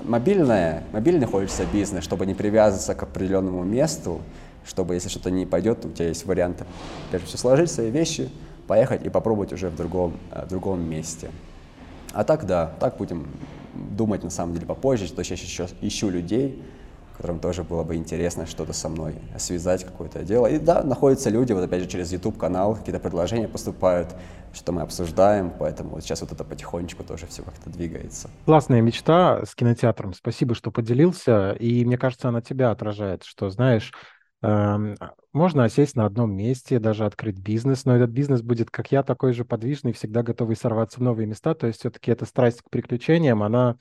мобильное, мобильный хочется бизнес, чтобы не привязываться к определенному месту, чтобы, если что-то не пойдет, у тебя есть варианты. Прежде всего, сложить свои вещи, поехать и попробовать уже в другом, э, в другом месте. А так, да, так будем думать на самом деле попозже, что я сейчас ищу людей, которым тоже было бы интересно что-то со мной связать, какое-то дело. И да, находятся люди, вот опять же через YouTube-канал, какие-то предложения поступают, что мы обсуждаем, поэтому вот сейчас вот это потихонечку тоже все как-то двигается. Классная мечта с кинотеатром, спасибо, что поделился, и мне кажется, она тебя отражает, что, знаешь, Эм, можно осесть на одном месте, даже открыть бизнес, но этот бизнес будет, как я, такой же подвижный, всегда готовый сорваться в новые места. То есть все-таки эта страсть к приключениям, она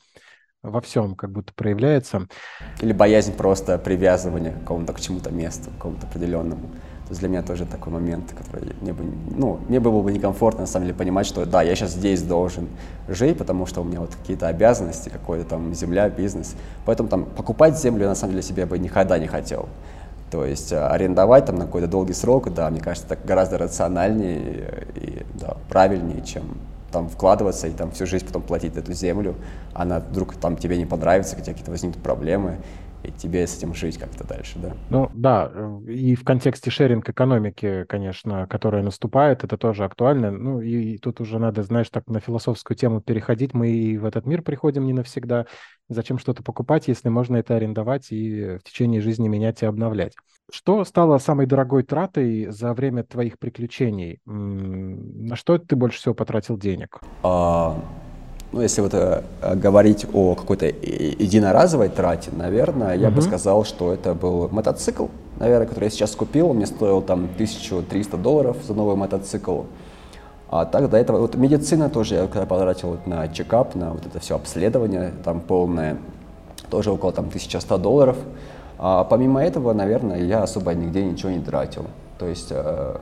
во всем как будто проявляется. Или боязнь просто привязывания к какому-то к чему-то месту, к какому-то определенному. То есть для меня тоже такой момент, который мне бы, ну, мне было бы некомфортно, на самом деле, понимать, что да, я сейчас здесь должен жить, потому что у меня вот какие-то обязанности, какой-то там земля, бизнес. Поэтому там покупать землю на самом деле себе бы никогда не хотел. То есть э, арендовать там на какой-то долгий срок, да, мне кажется, это гораздо рациональнее и да, правильнее, чем там вкладываться и там всю жизнь потом платить эту землю, она вдруг там тебе не понравится, тебя какие-то возникнут проблемы, и тебе с этим жить как-то дальше, да. Ну да, э, и в контексте шеринг экономики, конечно, которая наступает, это тоже актуально. Ну и тут уже надо, знаешь, так на философскую тему переходить. Мы и в этот мир приходим не навсегда. Зачем что-то покупать, если можно это арендовать и в течение жизни менять и обновлять? Что стало самой дорогой тратой за время твоих приключений? На что ты больше всего потратил денег? А, ну, если вот э, говорить о какой-то единоразовой трате, наверное, я uh-huh. бы сказал, что это был мотоцикл, наверное, который я сейчас купил. Он мне стоил там 1300 долларов за новый мотоцикл. А так до этого, вот медицина тоже я когда потратил вот на чекап, на вот это все обследование, там полное, тоже около там 1100 долларов. А помимо этого, наверное, я особо нигде ничего не тратил. То есть, э,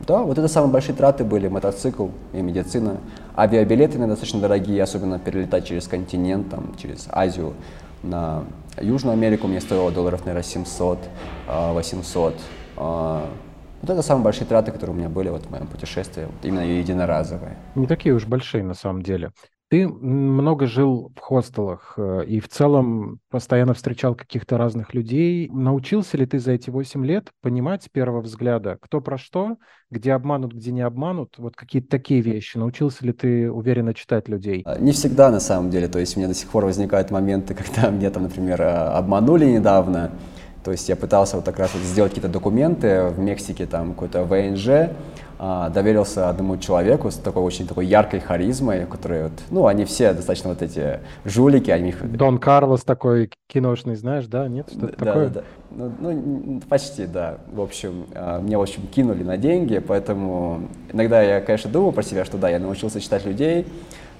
да, вот это самые большие траты были, мотоцикл и медицина. Авиабилеты достаточно дорогие, особенно перелетать через континент, там, через Азию на Южную Америку мне стоило долларов, наверное, 700, 800. А, вот это самые большие траты, которые у меня были вот в моем путешествии, вот именно единоразовые. Не такие уж большие на самом деле. Ты много жил в хостелах э, и в целом постоянно встречал каких-то разных людей. Научился ли ты за эти 8 лет понимать с первого взгляда, кто про что, где обманут, где не обманут? Вот какие-то такие вещи. Научился ли ты уверенно читать людей? А, не всегда на самом деле. То есть у меня до сих пор возникают моменты, (laughs) когда мне там, например, а, обманули недавно. То есть я пытался вот так раз вот сделать какие-то документы в Мексике, там какой-то ВНЖ, а, доверился одному человеку с такой очень такой яркой харизмой, которые вот, ну, они все достаточно вот эти жулики, они. Дон Карлос такой киношный, знаешь, да? Нет, что-то да, такое? Да, да. Ну, ну, почти, да. В общем, а, мне, в общем, кинули на деньги, поэтому иногда я, конечно, думаю про себя, что да, я научился читать людей,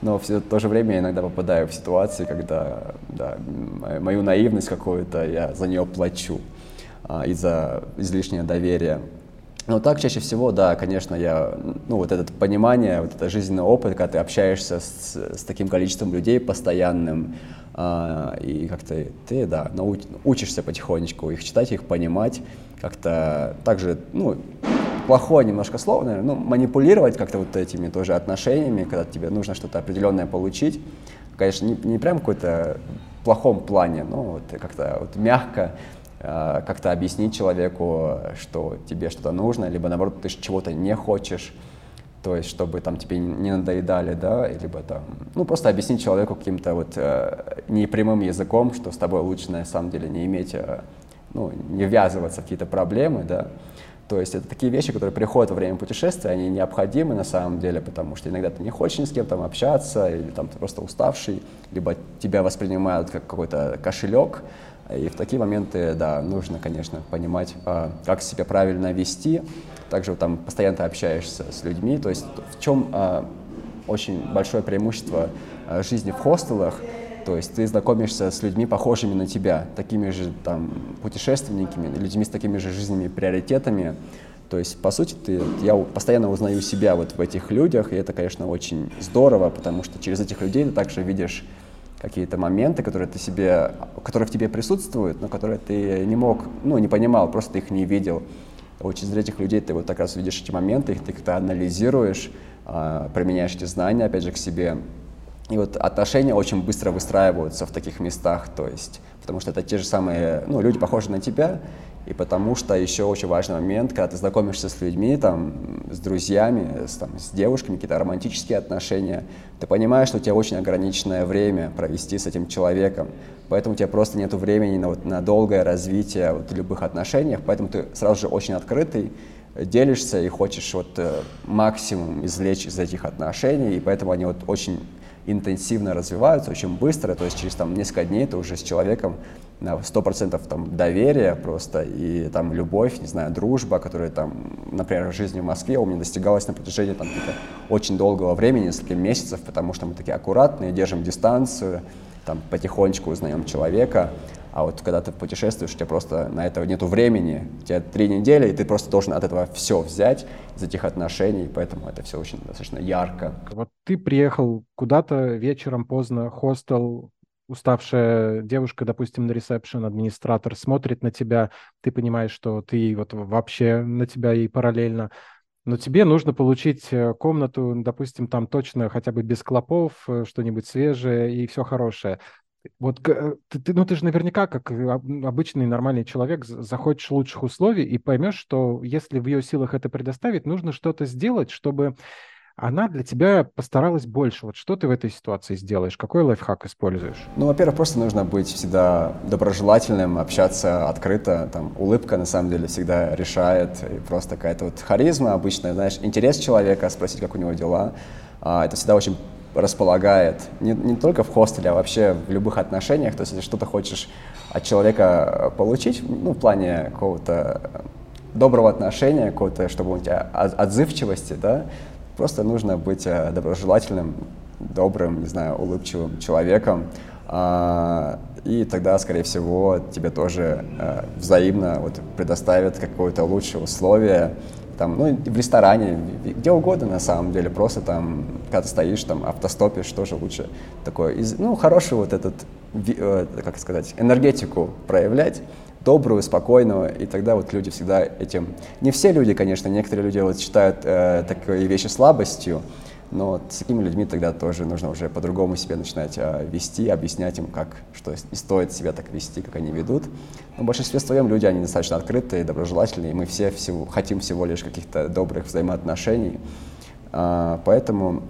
но в то же время я иногда попадаю в ситуации, когда да, мою наивность какую-то, я за нее плачу а, из-за излишнего доверия. Но так чаще всего, да, конечно, я, ну, вот это понимание, вот это жизненный опыт, когда ты общаешься с, с таким количеством людей постоянным, а, и как-то ты, да, науч, учишься потихонечку их читать, их понимать, как-то также, ну, плохое немножко слово, наверное, ну, манипулировать как-то вот этими тоже отношениями, когда тебе нужно что-то определенное получить. Конечно, не, не прям какой-то плохом плане, но вот как-то вот мягко Э, как-то объяснить человеку, что тебе что-то нужно, либо наоборот ты чего-то не хочешь, то есть чтобы там тебе не надоедали, да, либо там, ну просто объяснить человеку каким-то вот э, непрямым языком, что с тобой лучше на самом деле не иметь, э, ну, не ввязываться в какие-то проблемы, да, то есть это такие вещи, которые приходят во время путешествия, они необходимы на самом деле, потому что иногда ты не хочешь ни с кем там общаться, или там ты просто уставший, либо тебя воспринимают как какой-то кошелек, и в такие моменты, да, нужно, конечно, понимать, а, как себя правильно вести. Также там постоянно общаешься с людьми. То есть в чем а, очень большое преимущество а, жизни в хостелах, то есть ты знакомишься с людьми, похожими на тебя, такими же там путешественниками, людьми с такими же жизненными приоритетами. То есть, по сути, ты, я постоянно узнаю себя вот в этих людях, и это, конечно, очень здорово, потому что через этих людей ты также видишь какие-то моменты, которые ты себе, которые в тебе присутствуют, но которые ты не мог, ну, не понимал, просто ты их не видел. Вот через этих людей ты вот так раз видишь эти моменты, их ты как-то анализируешь, э, применяешь эти знания, опять же, к себе. И вот отношения очень быстро выстраиваются в таких местах, то есть, потому что это те же самые, ну, люди похожи на тебя, и потому что еще очень важный момент, когда ты знакомишься с людьми, там, с друзьями, с, там, с девушками, какие-то романтические отношения, ты понимаешь, что у тебя очень ограниченное время провести с этим человеком, поэтому у тебя просто нет времени на, вот, на долгое развитие вот, любых отношениях, поэтому ты сразу же очень открытый, делишься и хочешь вот, э, максимум извлечь из этих отношений, и поэтому они вот очень интенсивно развиваются, очень быстро, то есть через там, несколько дней ты уже с человеком на 100% там доверие просто и там любовь, не знаю, дружба, которая там, например, в жизни в Москве у меня достигалась на протяжении там очень долгого времени, несколько месяцев, потому что мы такие аккуратные, держим дистанцию, там потихонечку узнаем человека, а вот когда ты путешествуешь, у тебя просто на это нету времени, у тебя три недели, и ты просто должен от этого все взять из этих отношений, поэтому это все очень достаточно ярко. Вот ты приехал куда-то вечером поздно, хостел, уставшая девушка, допустим, на ресепшн, администратор смотрит на тебя, ты понимаешь, что ты вот вообще на тебя и параллельно, но тебе нужно получить э, комнату, допустим, там точно хотя бы без клопов, э, что-нибудь свежее и все хорошее. Вот э, ты, ты, ну ты же наверняка, как обычный нормальный человек, захочешь лучших условий и поймешь, что если в ее силах это предоставить, нужно что-то сделать, чтобы она для тебя постаралась больше. Вот что ты в этой ситуации сделаешь? Какой лайфхак используешь? Ну, во-первых, просто нужно быть всегда доброжелательным, общаться открыто. Там, улыбка, на самом деле, всегда решает. И просто какая-то вот харизма обычная, знаешь, интерес человека, спросить, как у него дела. А, это всегда очень располагает. Не, не только в хостеле, а вообще в любых отношениях. То есть, если что-то хочешь от человека получить, ну, в плане какого-то доброго отношения, какого-то, чтобы у тебя отзывчивости, да, Просто нужно быть э, доброжелательным, добрым, не знаю, улыбчивым человеком. А, и тогда, скорее всего, тебе тоже э, взаимно вот, предоставят какое-то лучшее условие, там, ну, в ресторане, где угодно на самом деле, просто там, когда ты стоишь, там, автостопишь, тоже лучше такое, ну, хороший вот этот, э, как сказать, энергетику проявлять, добрую, спокойную, и тогда вот люди всегда этим... Не все люди, конечно, некоторые люди вот считают э, такие вещи слабостью, но с такими людьми тогда тоже нужно уже по-другому себя начинать э, вести, объяснять им, как, что и стоит себя так вести, как они ведут. Но в большинстве своем люди, они достаточно открытые, доброжелательные, и мы все всего, хотим всего лишь каких-то добрых взаимоотношений. Э, поэтому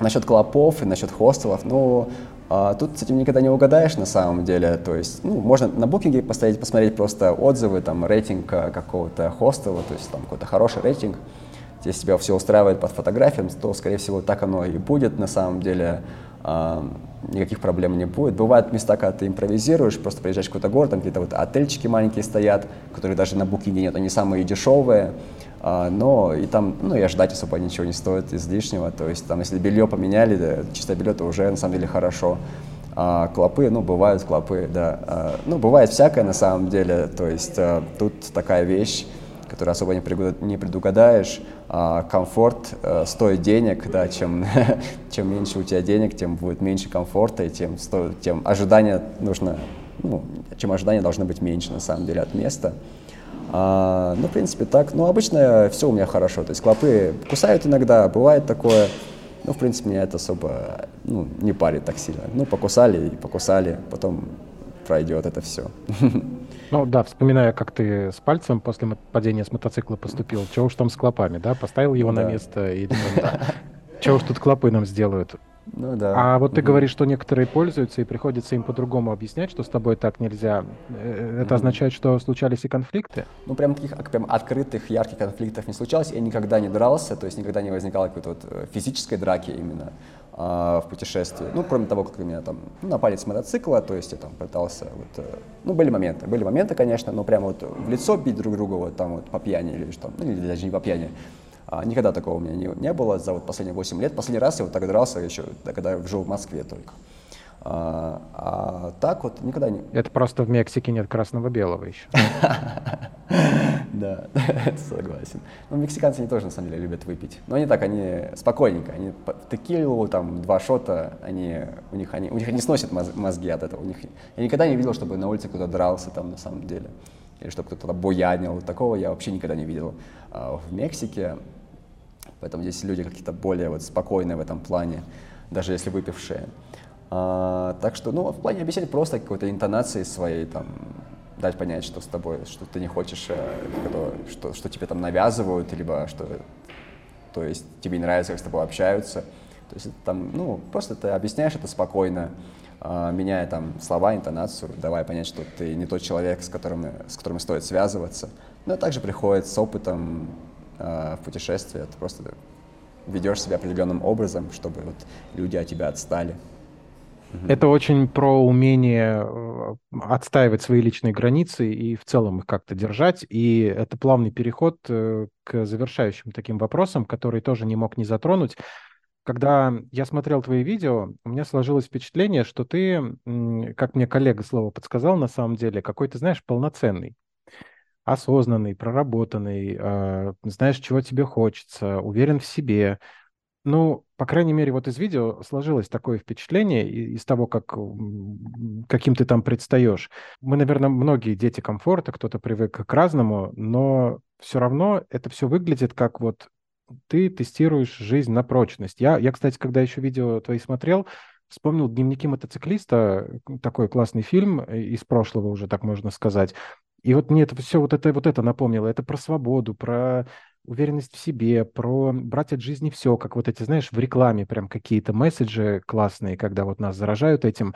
насчет клопов и насчет хостелов, ну, а, тут с этим никогда не угадаешь на самом деле. То есть, ну, можно на букинге поставить, посмотреть просто отзывы, там, рейтинг э, какого-то хостела, то есть там какой-то хороший рейтинг. Если тебя все устраивает под фотографиям, то, скорее всего, так оно и будет на самом деле. А, никаких проблем не будет. Бывают места, когда ты импровизируешь, просто приезжаешь в какой-то город, там какие-то вот отельчики маленькие стоят, которые даже на букинге нет, они самые дешевые. А, но и там, ну, и ожидать особо ничего не стоит излишнего, то есть там, если белье поменяли, да, чистое белье, то уже на самом деле хорошо. А, клопы, ну, бывают клопы, да. А, ну, бывает всякое на самом деле, то есть тут такая вещь, которую особо не, предугадаешь. А, комфорт а, стоит денег, да, чем, (laughs) чем меньше у тебя денег, тем будет меньше комфорта, и тем, сто, тем ожидания нужно, ну, чем ожидания должны быть меньше, на самом деле, от места. А, ну, в принципе, так. Ну, обычно все у меня хорошо. То есть клопы кусают иногда, бывает такое. Ну, в принципе, меня это особо ну, не парит так сильно. Ну, покусали и покусали, потом пройдет это все. (laughs) Ну да, вспоминая, как ты с пальцем после падения с мотоцикла поступил, чего уж там с клопами, да? Поставил его да. на место и. Чего уж тут клопы нам сделают? Ну да. А вот ты говоришь, что некоторые пользуются и приходится им по-другому объяснять, что с тобой так нельзя. Э, это означает, что случались и конфликты? Ну прям таких прям открытых, ярких конфликтов не случалось. Я никогда не дрался, то есть никогда не возникало какой-то вот э, физической драки именно а, в путешествии. Ну, кроме того, как меня там ну, напали с мотоцикла, то есть я там пытался, вот, э, ну, были моменты, были моменты, конечно, но прямо вот в лицо бить друг друга вот там вот по пьяни или что, ну, или даже не по пьяни, а, никогда такого у меня не, не было за вот последние 8 лет. Последний раз я вот так дрался еще, когда жил в Москве только. А, а так вот никогда не... Это просто в Мексике нет красного-белого еще. (laughs) Да, (laughs) согласен. Ну, мексиканцы они тоже, на самом деле, любят выпить. Но они так, они спокойненько. Они текилу, там, два шота, они, у них, они, у них не сносят мозги от этого. У них, я никогда не видел, чтобы на улице кто-то дрался там, на самом деле. Или чтобы кто-то буянил. Такого я вообще никогда не видел. А в Мексике Поэтому здесь люди какие-то более вот спокойные в этом плане, даже если выпившие. А, так что, ну, в плане объяснять просто какой-то интонации своей, там, дать понять, что с тобой, что ты не хочешь, э, что, что тебе там навязывают, либо что, то есть тебе не нравится, как с тобой общаются. То есть это там, ну, просто ты объясняешь это спокойно, а, меняя там слова, интонацию, давая понять, что ты не тот человек, с которым, с которым стоит связываться. Но также приходит с опытом в путешествии, ты просто ведешь себя определенным образом, чтобы вот люди от тебя отстали. Это очень про умение э, отстаивать свои личные границы и в целом их как-то держать. И это плавный переход э, к завершающим таким вопросам, который тоже не мог не затронуть. Когда я смотрел твои видео, у меня сложилось впечатление, что ты, как мне коллега слово подсказал, на самом деле, какой-то, знаешь, полноценный осознанный, проработанный, э, знаешь, чего тебе хочется, уверен в себе. Ну, по крайней мере, вот из видео сложилось такое впечатление из того, как, каким ты там предстаешь. Мы, наверное, многие дети комфорта, кто-то привык к разному, но все равно это все выглядит как вот ты тестируешь жизнь на прочность. Я, я, кстати, когда еще видео твои смотрел, вспомнил «Дневники мотоциклиста», такой классный фильм из прошлого уже, так можно сказать. И вот мне это все вот это, вот это напомнило. Это про свободу, про уверенность в себе, про брать от жизни все, как вот эти, знаешь, в рекламе прям какие-то месседжи классные, когда вот нас заражают этим.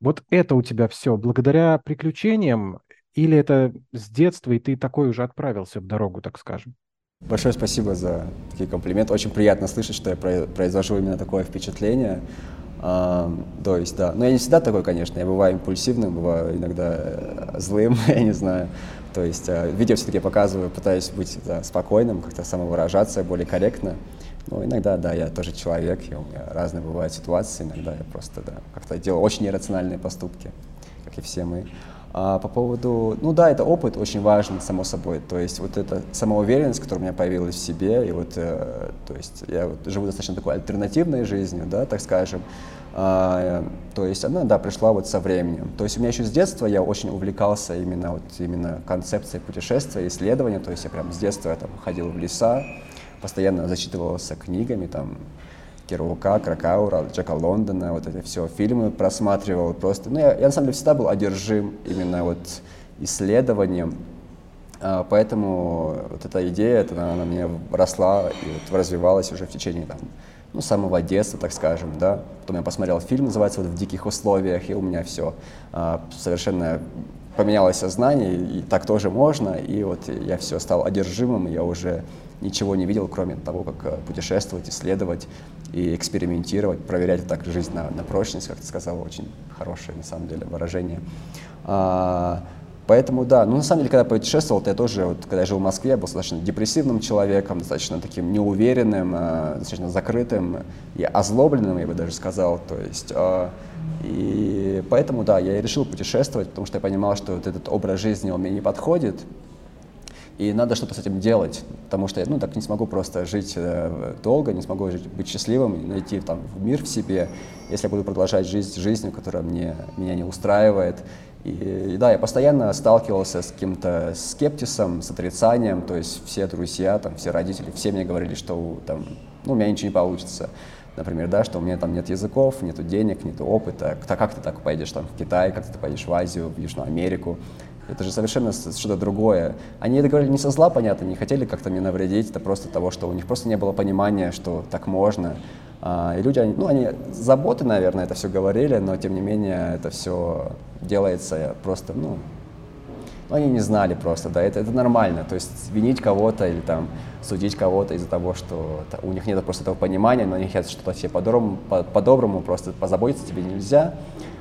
Вот это у тебя все благодаря приключениям или это с детства, и ты такой уже отправился в дорогу, так скажем? Большое спасибо за такие комплименты. Очень приятно слышать, что я произвожу именно такое впечатление. А, то есть, да. Но я не всегда такой, конечно. Я бываю импульсивным, бываю иногда э, злым, (laughs) я не знаю. То есть э, видео все-таки показываю, пытаюсь быть да, спокойным, как-то самовыражаться более корректно. Но иногда, да, я тоже человек, и у меня разные бывают ситуации. Иногда я просто, да, как-то делаю очень иррациональные поступки. как и все мы. А по поводу, ну да, это опыт очень важен, само собой. То есть вот эта самоуверенность, которая у меня появилась в себе, и вот, э, то есть я вот живу достаточно такой альтернативной жизнью, да, так скажем. А, то есть она, да, пришла вот со временем. То есть у меня еще с детства я очень увлекался именно вот именно концепцией путешествия, исследования. То есть я прям с детства там ходил в леса, постоянно зачитывался книгами, там, Керука, Кракаура, Джека Лондона, вот эти все фильмы просматривал просто. Ну, я, я на самом деле всегда был одержим именно вот исследованием, а, поэтому вот эта идея, это, она, она мне росла и вот развивалась уже в течение там, ну, самого детства, так скажем, да. Потом я посмотрел фильм, называется вот «В диких условиях», и у меня все а, совершенно поменялось сознание, и так тоже можно, и вот я все стал одержимым, и я уже ничего не видел, кроме того, как э, путешествовать, исследовать и экспериментировать, проверять так жизнь на, на прочность, как ты сказал, очень хорошее на самом деле выражение. А, поэтому да, ну на самом деле, когда путешествовал, то я тоже, вот, когда я жил в Москве, я был достаточно депрессивным человеком, достаточно таким неуверенным, а, достаточно закрытым и озлобленным, я бы даже сказал, то есть... А, и поэтому, да, я и решил путешествовать, потому что я понимал, что вот этот образ жизни, он мне не подходит, и надо что-то с этим делать, потому что я ну, так не смогу просто жить э, долго, не смогу жить, быть счастливым, найти там мир в себе, если я буду продолжать жить жизнью, которая мне, меня не устраивает. И, и да, я постоянно сталкивался с каким-то скептисом, с отрицанием, то есть все друзья, там, все родители, все мне говорили, что там, ну, у меня ничего не получится. Например, да, что у меня там нет языков, нет денег, нет опыта. Как ты так поедешь там в Китай, как ты поедешь в Азию, в Южную Америку? Это же совершенно что-то другое. Они это говорили не со зла, понятно, не хотели как-то мне навредить, это просто того, что у них просто не было понимания, что так можно. А, и люди, ну, они заботы, наверное, это все говорили, но тем не менее это все делается просто, ну, ну, они не знали просто, да, это, это нормально. То есть винить кого-то или там судить кого-то из-за того, что у них нет просто этого понимания, но они хотят что-то себе по-доброму, по-доброму, просто позаботиться тебе нельзя.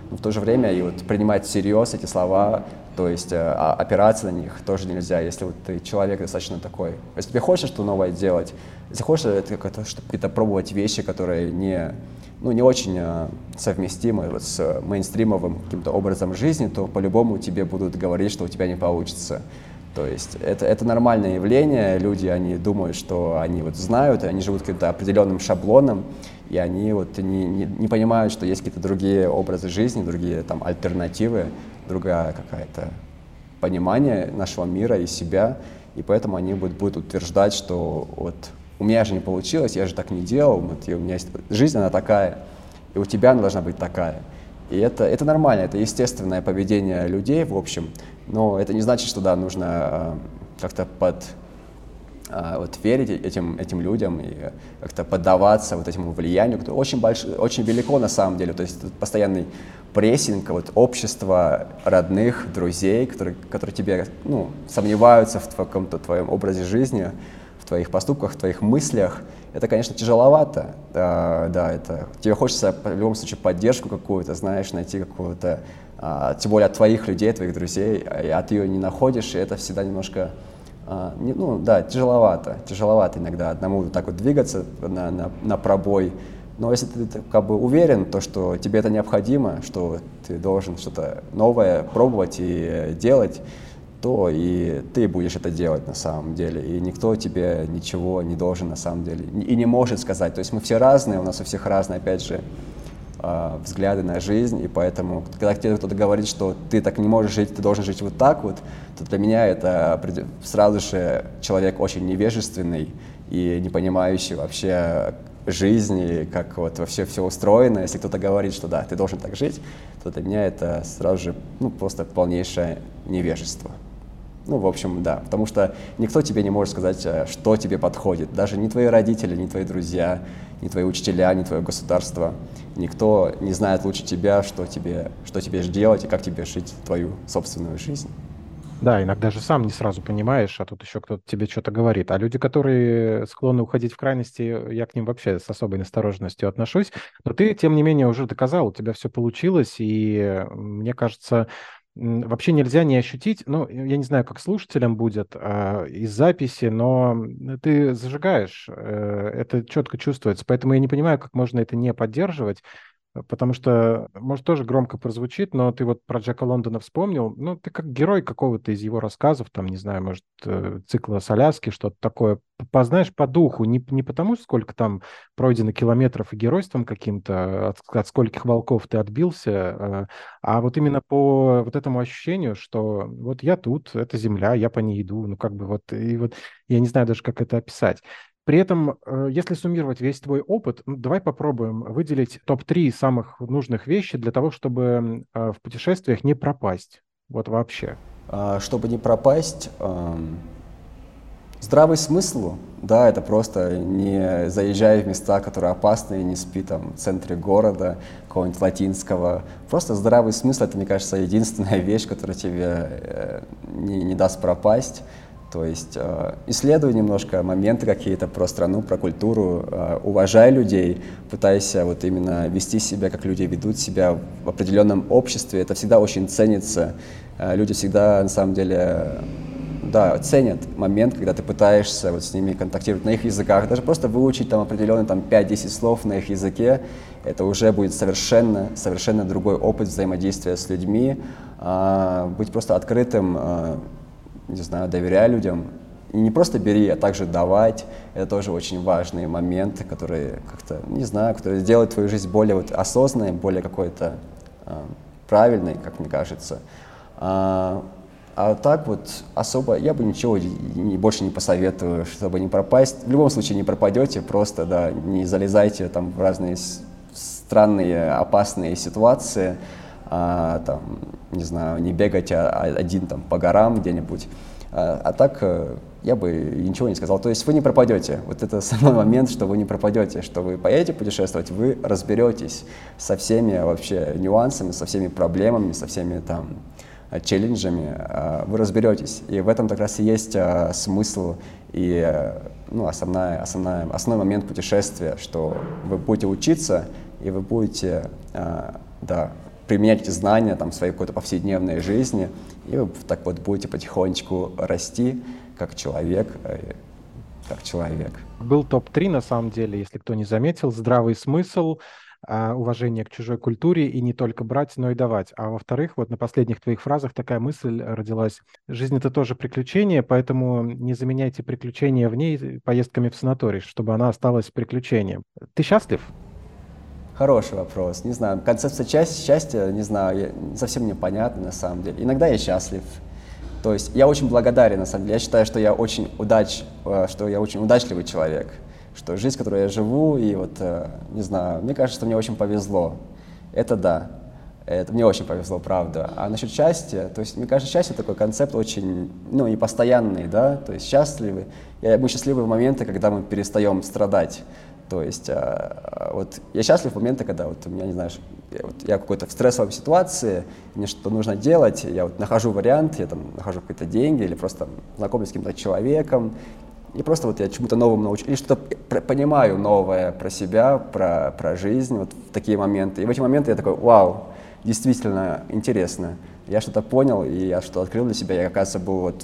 Но в то же время и вот принимать всерьез эти слова то есть э, опираться на них тоже нельзя, если вот ты человек достаточно такой. Если тебе хочется что новое делать, если хочешь это как-то, какие-то пробовать вещи, которые не, ну, не очень э, совместимы вот с мейнстримовым каким-то образом жизни, то по-любому тебе будут говорить, что у тебя не получится. То есть это, это нормальное явление, люди, они думают, что они вот знают, они живут каким-то определенным шаблоном, и они вот не, не, не понимают, что есть какие-то другие образы жизни, другие там альтернативы, другая какая-то понимание нашего мира и себя, и поэтому они будут, будут утверждать, что вот у меня же не получилось, я же так не делал, вот, и у меня есть жизнь, она такая, и у тебя она должна быть такая. И это, это нормально, это естественное поведение людей, в общем, но это не значит, что, да, нужно э, как-то под вот верить этим, этим людям и как-то поддаваться вот этому влиянию, которое очень, больш... очень велико на самом деле. То есть постоянный прессинг вот, общества, родных, друзей, которые, которые тебе ну, сомневаются в каком-то твоем образе жизни, в твоих поступках, в твоих мыслях. Это, конечно, тяжеловато. Да, да, это тебе хочется в любом случае поддержку какую-то, знаешь, найти какую-то, а, тем более от твоих людей, твоих друзей, а ты ее не находишь, и это всегда немножко а, не, ну да, тяжеловато, тяжеловато иногда одному так вот двигаться на, на, на пробой. Но если ты как бы уверен, то, что тебе это необходимо, что ты должен что-то новое пробовать и делать, то и ты будешь это делать на самом деле. И никто тебе ничего не должен на самом деле и не может сказать. То есть мы все разные, у нас у всех разные, опять же, э, взгляды на жизнь, и поэтому, когда тебе кто-то говорит, что ты так не можешь жить, ты должен жить вот так вот, то для меня это сразу же человек очень невежественный и не понимающий вообще жизни, как вот вообще все устроено. Если кто-то говорит, что да, ты должен так жить, то для меня это сразу же ну, просто полнейшее невежество. Ну, в общем, да, потому что никто тебе не может сказать, э, что тебе подходит. Даже ни твои родители, ни твои друзья, ни твои учителя, ни твое государство. Никто не знает лучше тебя, что тебе, что тебе делать и как тебе жить твою собственную жизнь. Да, иногда же сам не сразу понимаешь, а тут еще кто-то тебе что-то говорит. А люди, которые склонны уходить в крайности, я к ним вообще с особой настороженностью отношусь. Но ты, тем не менее, уже доказал, у тебя все получилось, и мне кажется, вообще нельзя не ощутить, ну, я не знаю, как слушателям будет а, из записи, но ты зажигаешь, э, это четко чувствуется, поэтому я не понимаю, как можно это не поддерживать, Потому что, может, тоже громко прозвучит, но ты вот про Джека Лондона вспомнил. Ну, ты как герой какого-то из его рассказов, там, не знаю, может, э, цикла Соляски, что-то такое, познаешь по духу, не, не потому, сколько там пройдено километров и геройством каким-то, от, от скольких волков ты отбился, э, а вот именно по вот этому ощущению, что вот я тут, это земля, я по ней иду, ну, как бы вот, и вот я не знаю даже, как это описать. При этом, э, если суммировать весь твой опыт, ну, давай попробуем выделить топ-3 самых нужных вещей для того, чтобы э, в путешествиях не пропасть. Вот вообще. А, чтобы не пропасть, эм, здравый смысл, да, это просто не заезжая в места, которые опасные, не спи там в центре города, какого-нибудь латинского. Просто здравый смысл, это, мне кажется, единственная (laughs) вещь, которая тебе э, не, не даст пропасть. То есть э, исследуй немножко моменты какие-то про страну, про культуру, э, уважай людей, пытайся вот именно вести себя, как люди ведут себя в определенном обществе. Это всегда очень ценится. Э, люди всегда, на самом деле, да, ценят момент, когда ты пытаешься вот с ними контактировать на их языках. Даже просто выучить там определенные там 5-10 слов на их языке, это уже будет совершенно, совершенно другой опыт взаимодействия с людьми. А, быть просто открытым, не знаю, доверяй людям. И не просто бери, а также давать. Это тоже очень важные моменты, которые как-то, не знаю, которые сделают твою жизнь более вот осознанной, более какой-то э, правильной, как мне кажется. А, а так вот особо я бы ничего не, больше не посоветую, чтобы не пропасть. В любом случае не пропадете, просто да, не залезайте там в разные странные, опасные ситуации а, там, не знаю, не бегать а, а, один там по горам где-нибудь. А, а так э, я бы ничего не сказал. То есть вы не пропадете. Вот это (laughs) самый момент, что вы не пропадете, что вы поедете путешествовать, вы разберетесь со всеми вообще нюансами, со всеми проблемами, со всеми там челленджами, а, вы разберетесь. И в этом как раз и есть смысл и э, ну, основная, основная, основной момент путешествия, что вы будете учиться, и вы будете да, применять эти знания там, в своей какой-то повседневной жизни, и вы так вот будете потихонечку расти как человек, э, как человек. Был топ-3, на самом деле, если кто не заметил, здравый смысл, а, уважение к чужой культуре и не только брать, но и давать. А во-вторых, вот на последних твоих фразах такая мысль родилась. Жизнь — это тоже приключение, поэтому не заменяйте приключения в ней поездками в санаторий, чтобы она осталась приключением. Ты счастлив? Хороший вопрос. Не знаю, концепция счастья, не знаю, я, совсем непонятна на самом деле. Иногда я счастлив. То есть я очень благодарен, на самом деле. Я считаю, что я очень удач, э, что я очень удачливый человек. Что жизнь, которую я живу, и вот, э, не знаю, мне кажется, что мне очень повезло. Это да. Это мне очень повезло, правда. А насчет счастья, то есть, мне кажется, счастье такой концепт очень, ну, непостоянный, да, то есть счастливы. Я, мы счастливы в моменты, когда мы перестаем страдать. То есть а, вот я счастлив в моменты, когда вот у меня, не знаешь, я, вот, я в какой-то стрессовой ситуации, мне что-то нужно делать, я вот нахожу вариант, я там нахожу какие-то деньги или просто знакомлюсь с каким-то человеком, и просто вот я чему-то новому научу, или что-то понимаю новое про себя, про, про жизнь, вот в такие моменты. И в эти моменты я такой, вау, действительно интересно. Я что-то понял, и я что-то открыл для себя. Я, оказывается, был вот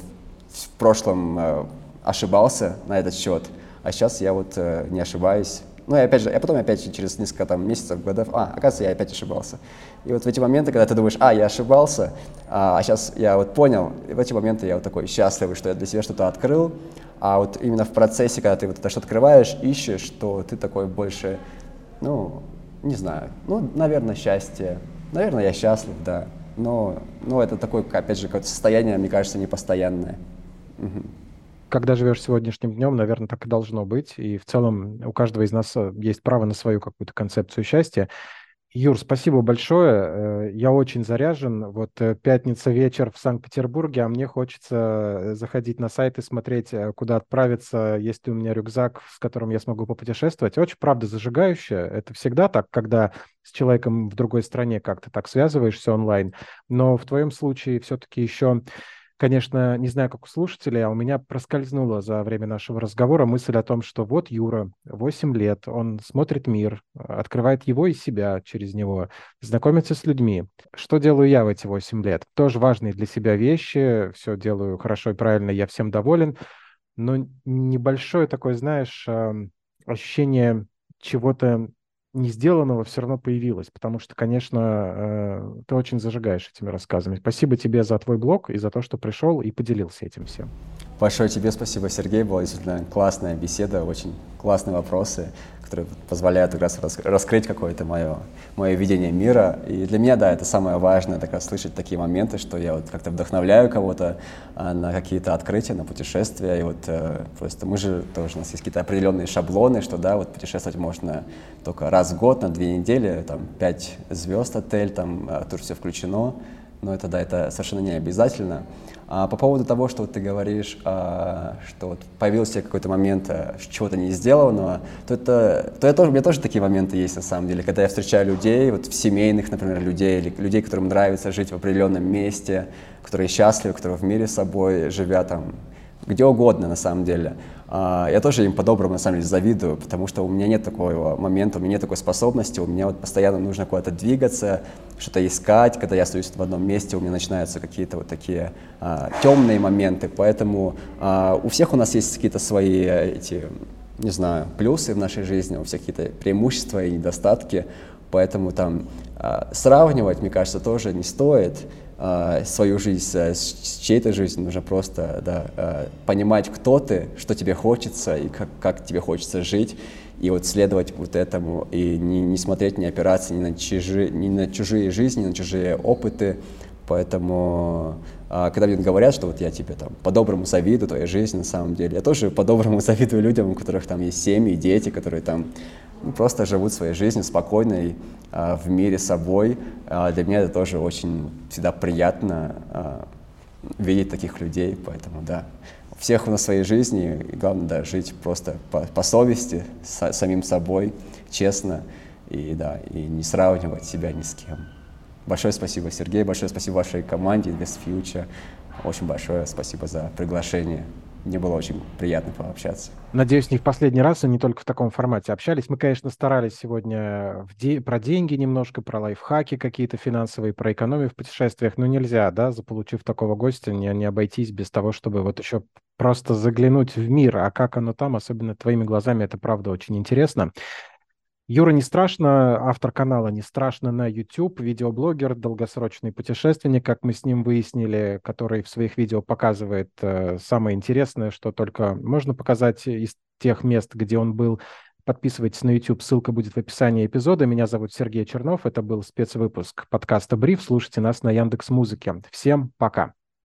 в прошлом э, ошибался на этот счет а сейчас я вот э, не ошибаюсь. Ну и опять же, я потом опять через несколько там месяцев, годов, а, оказывается, я опять ошибался. И вот в эти моменты, когда ты думаешь, а, я ошибался, а, а сейчас я вот понял, и в эти моменты я вот такой счастливый, что я для себя что-то открыл, а вот именно в процессе, когда ты вот это что-то открываешь, ищешь, что ты такой больше, ну, не знаю, ну, наверное, счастье. Наверное, я счастлив, да. Но, но это такое, опять же, какое-то состояние, мне кажется, непостоянное. Угу когда живешь сегодняшним днем, наверное, так и должно быть. И в целом у каждого из нас э, есть право на свою какую-то концепцию счастья. Юр, спасибо большое. Э, я очень заряжен. Вот э, пятница вечер в Санкт-Петербурге, а мне хочется заходить на сайт и смотреть, куда отправиться, есть ли у меня рюкзак, с которым я смогу попутешествовать. Очень, правда, зажигающе. Это всегда так, когда с человеком в другой стране как-то так связываешься онлайн. Но в твоем случае все-таки еще Конечно, не знаю, как у слушателей, а у меня проскользнула за время нашего разговора мысль о том, что вот Юра, 8 лет, он смотрит мир, открывает его и себя через него, знакомится с людьми. Что делаю я в эти 8 лет? Тоже важные для себя вещи, все делаю хорошо и правильно, я всем доволен, но небольшое такое, знаешь, ощущение чего-то не сделанного все равно появилось, потому что, конечно, э, ты очень зажигаешь этими рассказами. Спасибо тебе за твой блог и за то, что пришел и поделился этим всем. Большое тебе спасибо, Сергей. Была действительно классная беседа, очень классные вопросы которые позволяют как раз раскрыть какое-то мое, мое видение мира. И для меня, да, это самое важное, так раз слышать такие моменты, что я вот как-то вдохновляю кого-то а, на какие-то открытия, на путешествия. И вот э, просто мы же тоже, у нас есть какие-то определенные шаблоны, что, да, вот путешествовать можно только раз в год, на две недели, там, пять звезд отель, там, а, тут все включено. Но это, да, это совершенно не обязательно. А по поводу того, что вот ты говоришь, а, что вот появился какой-то момент а, чего-то не сделанного, то это, то я тоже, у меня тоже такие моменты есть на самом деле, когда я встречаю людей, вот семейных, например, людей, или людей, которым нравится жить в определенном месте, которые счастливы, которые в мире с собой живят там где угодно на самом деле. А, я тоже им по-доброму, на самом деле, завидую, потому что у меня нет такого момента, у меня нет такой способности, у меня вот постоянно нужно куда-то двигаться, что-то искать, когда я остаюсь в одном месте, у меня начинаются какие-то вот такие а, темные моменты, поэтому а, у всех у нас есть какие-то свои эти, не знаю, плюсы в нашей жизни, у всех какие-то преимущества и недостатки, поэтому там а, сравнивать, мне кажется, тоже не стоит, свою жизнь с, с чьей-то жизнью, нужно просто да, а, понимать, кто ты, что тебе хочется и как, как тебе хочется жить, и вот следовать вот этому, и не, не смотреть, не опираться ни на, чужие, ни на чужие жизни, ни на чужие опыты, поэтому а, когда мне говорят, что вот я тебе там по-доброму завидую твоей жизни, на самом деле, я тоже по-доброму (laughs) завидую людям, у которых там есть семьи, дети, которые там ну, просто живут своей жизнью спокойной, а, в мире собой. А, для меня это тоже очень всегда приятно а, видеть таких людей, поэтому да, у всех на своей жизни, и главное, да, жить просто по, по совести, с самим собой, честно, и да, и не сравнивать себя ни с кем. Большое спасибо, Сергей, большое спасибо вашей команде Invest Future. Очень большое спасибо за приглашение. Мне было очень приятно пообщаться. Надеюсь, не в последний раз и не только в таком формате общались. Мы, конечно, старались сегодня в де- про деньги немножко, про лайфхаки какие-то финансовые, про экономию в путешествиях, но нельзя, да, заполучив такого гостя, не, не обойтись без того, чтобы вот еще просто заглянуть в мир, а как оно там, особенно твоими глазами, это правда очень интересно. Юра не страшно, автор канала не страшно на YouTube, видеоблогер, долгосрочный путешественник, как мы с ним выяснили, который в своих видео показывает э, самое интересное, что только можно показать из тех мест, где он был. Подписывайтесь на YouTube, ссылка будет в описании эпизода. Меня зовут Сергей Чернов, это был спецвыпуск подкаста «Бриф». Слушайте нас на Яндекс Музыке. Всем пока!